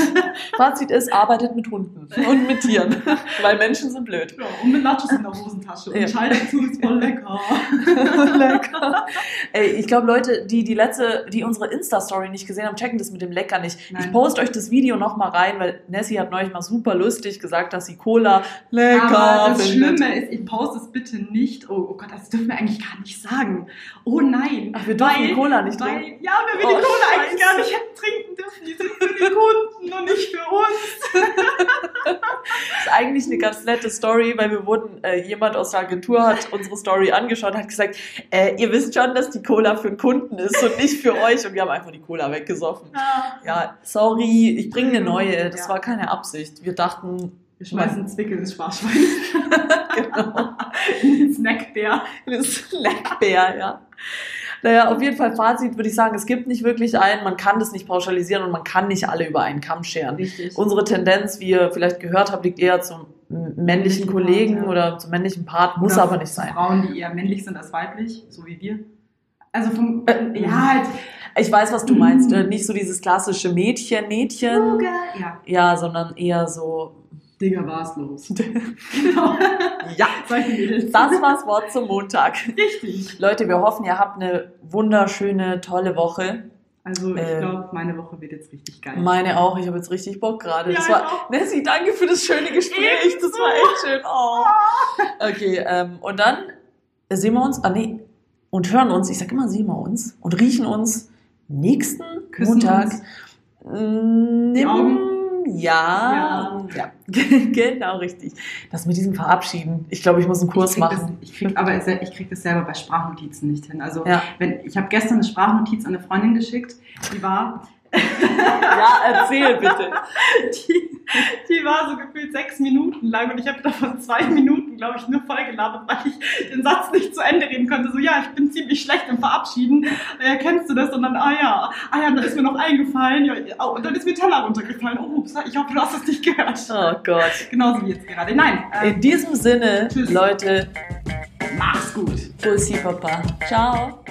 [SPEAKER 3] Fazit ist, arbeitet mit Hunden und mit Tieren, weil Menschen sind blöd.
[SPEAKER 1] Ja, und mit Nachos in der Hosentasche. Und
[SPEAKER 3] Ja.
[SPEAKER 1] Schall dazu ist voll lecker.
[SPEAKER 3] Lecker. Ey, ich glaube, Leute, die die letzte, die unsere Insta-Story nicht gesehen haben, checken das mit dem Lecker nicht. Ich
[SPEAKER 1] Nein.
[SPEAKER 3] poste euch das Video noch mal rein, weil Nessie hat neulich mal super lustig gesagt, dass sie Cola lecker
[SPEAKER 1] Aber das
[SPEAKER 3] findet.
[SPEAKER 1] Schlimme ist, ich poste es bitte nicht. Oh, oh Gott, das dürfen wir eigentlich gar nicht sagen. Oh nein.
[SPEAKER 3] Ach, wir dürfen
[SPEAKER 1] Weil-
[SPEAKER 3] Cola nicht
[SPEAKER 1] weil,
[SPEAKER 3] trinken.
[SPEAKER 1] Ja, wir will
[SPEAKER 3] Oh,
[SPEAKER 1] die Cola eigentlich gar nicht trinken dürfen, die sind für die Kunden und nicht für uns.
[SPEAKER 3] Das ist eigentlich eine ganz nette Story, weil wir wurden, äh, jemand aus der Agentur hat unsere Story angeschaut und hat gesagt, äh, ihr wisst schon, dass die Cola für den Kunden ist und nicht für euch. Und wir haben einfach die Cola weggesoffen.
[SPEAKER 1] Ja.
[SPEAKER 3] Ja, sorry, ich bringe eine neue. Das
[SPEAKER 1] Ja.
[SPEAKER 3] war keine Absicht. Wir dachten,
[SPEAKER 1] Wir schmeißen Zwickel ins Sparschwein.
[SPEAKER 3] genau,
[SPEAKER 1] In den Snackbär.
[SPEAKER 3] das Slackbär, ja. Naja, auf jeden Fall Fazit würde ich sagen, es gibt nicht wirklich einen, man kann das nicht pauschalisieren und man kann nicht alle über einen Kamm scheren.
[SPEAKER 1] Richtig.
[SPEAKER 3] Unsere Tendenz, wie ihr vielleicht gehört habt, liegt eher zum männlichen
[SPEAKER 1] Männlichen
[SPEAKER 3] Kollegen
[SPEAKER 1] Part, ja.
[SPEAKER 3] oder zum männlichen Part, muss
[SPEAKER 1] Oder
[SPEAKER 3] aber nicht sein.
[SPEAKER 1] Frauen, die eher männlich sind als weiblich, so wie wir. Also vom,
[SPEAKER 3] Äh,
[SPEAKER 1] ja, halt.
[SPEAKER 3] Ich weiß, was du meinst. äh, Nicht so dieses klassische Mädchen, Mädchen.
[SPEAKER 1] Ja.
[SPEAKER 3] Ja, sondern eher so.
[SPEAKER 1] Digga, war's los. genau.
[SPEAKER 3] Ja, das war's Wort zum Montag.
[SPEAKER 1] Richtig.
[SPEAKER 3] Leute, wir hoffen, ihr habt eine wunderschöne, tolle Woche.
[SPEAKER 1] Also ich
[SPEAKER 3] Ähm.
[SPEAKER 1] glaube, meine Woche wird jetzt richtig geil.
[SPEAKER 3] Meine auch. Ich habe jetzt richtig Bock gerade.
[SPEAKER 1] Ja,
[SPEAKER 3] das war. Nessie, danke für das schöne Gespräch. Das
[SPEAKER 1] Ebenso.
[SPEAKER 3] war echt schön. Oh. Okay, ähm, und dann sehen wir uns, ah nee, und hören uns, ich sag immer sehen wir uns, und riechen uns nächsten
[SPEAKER 1] Küssen
[SPEAKER 3] Montag.
[SPEAKER 1] uns.
[SPEAKER 3] Mm, Ja, ja. genau richtig. Das mit diesem Verabschieden. Ich glaube, ich muss einen Kurs machen.
[SPEAKER 1] Das, ich krieg, aber ich krieg das selber bei Sprachnotizen nicht hin. Also
[SPEAKER 3] Ja.
[SPEAKER 1] wenn ich habe gestern eine Sprachnotiz an eine Freundin geschickt, die war,
[SPEAKER 3] ja, erzähl bitte.
[SPEAKER 1] die, die war so gefühlt sechs Minuten lang und ich habe davon zwei Minuten, glaube ich, nur voll gelabert, weil ich den Satz nicht zu Ende reden konnte. So, ja, ich bin ziemlich schlecht im Verabschieden. Äh, kennst du das? Und dann, ah ja, ah ja, dann ist mir noch eingefallen. Ja, oh, und dann ist mir Teller runtergefallen. Oh, ups, ich hoffe, du hast es nicht gehört.
[SPEAKER 3] Oh Gott.
[SPEAKER 1] Genauso wie jetzt gerade. Nein, äh,
[SPEAKER 3] In diesem Sinne,
[SPEAKER 1] Tschüss.
[SPEAKER 3] Leute,
[SPEAKER 1] mach's gut.
[SPEAKER 3] Bussi Papa. Ciao.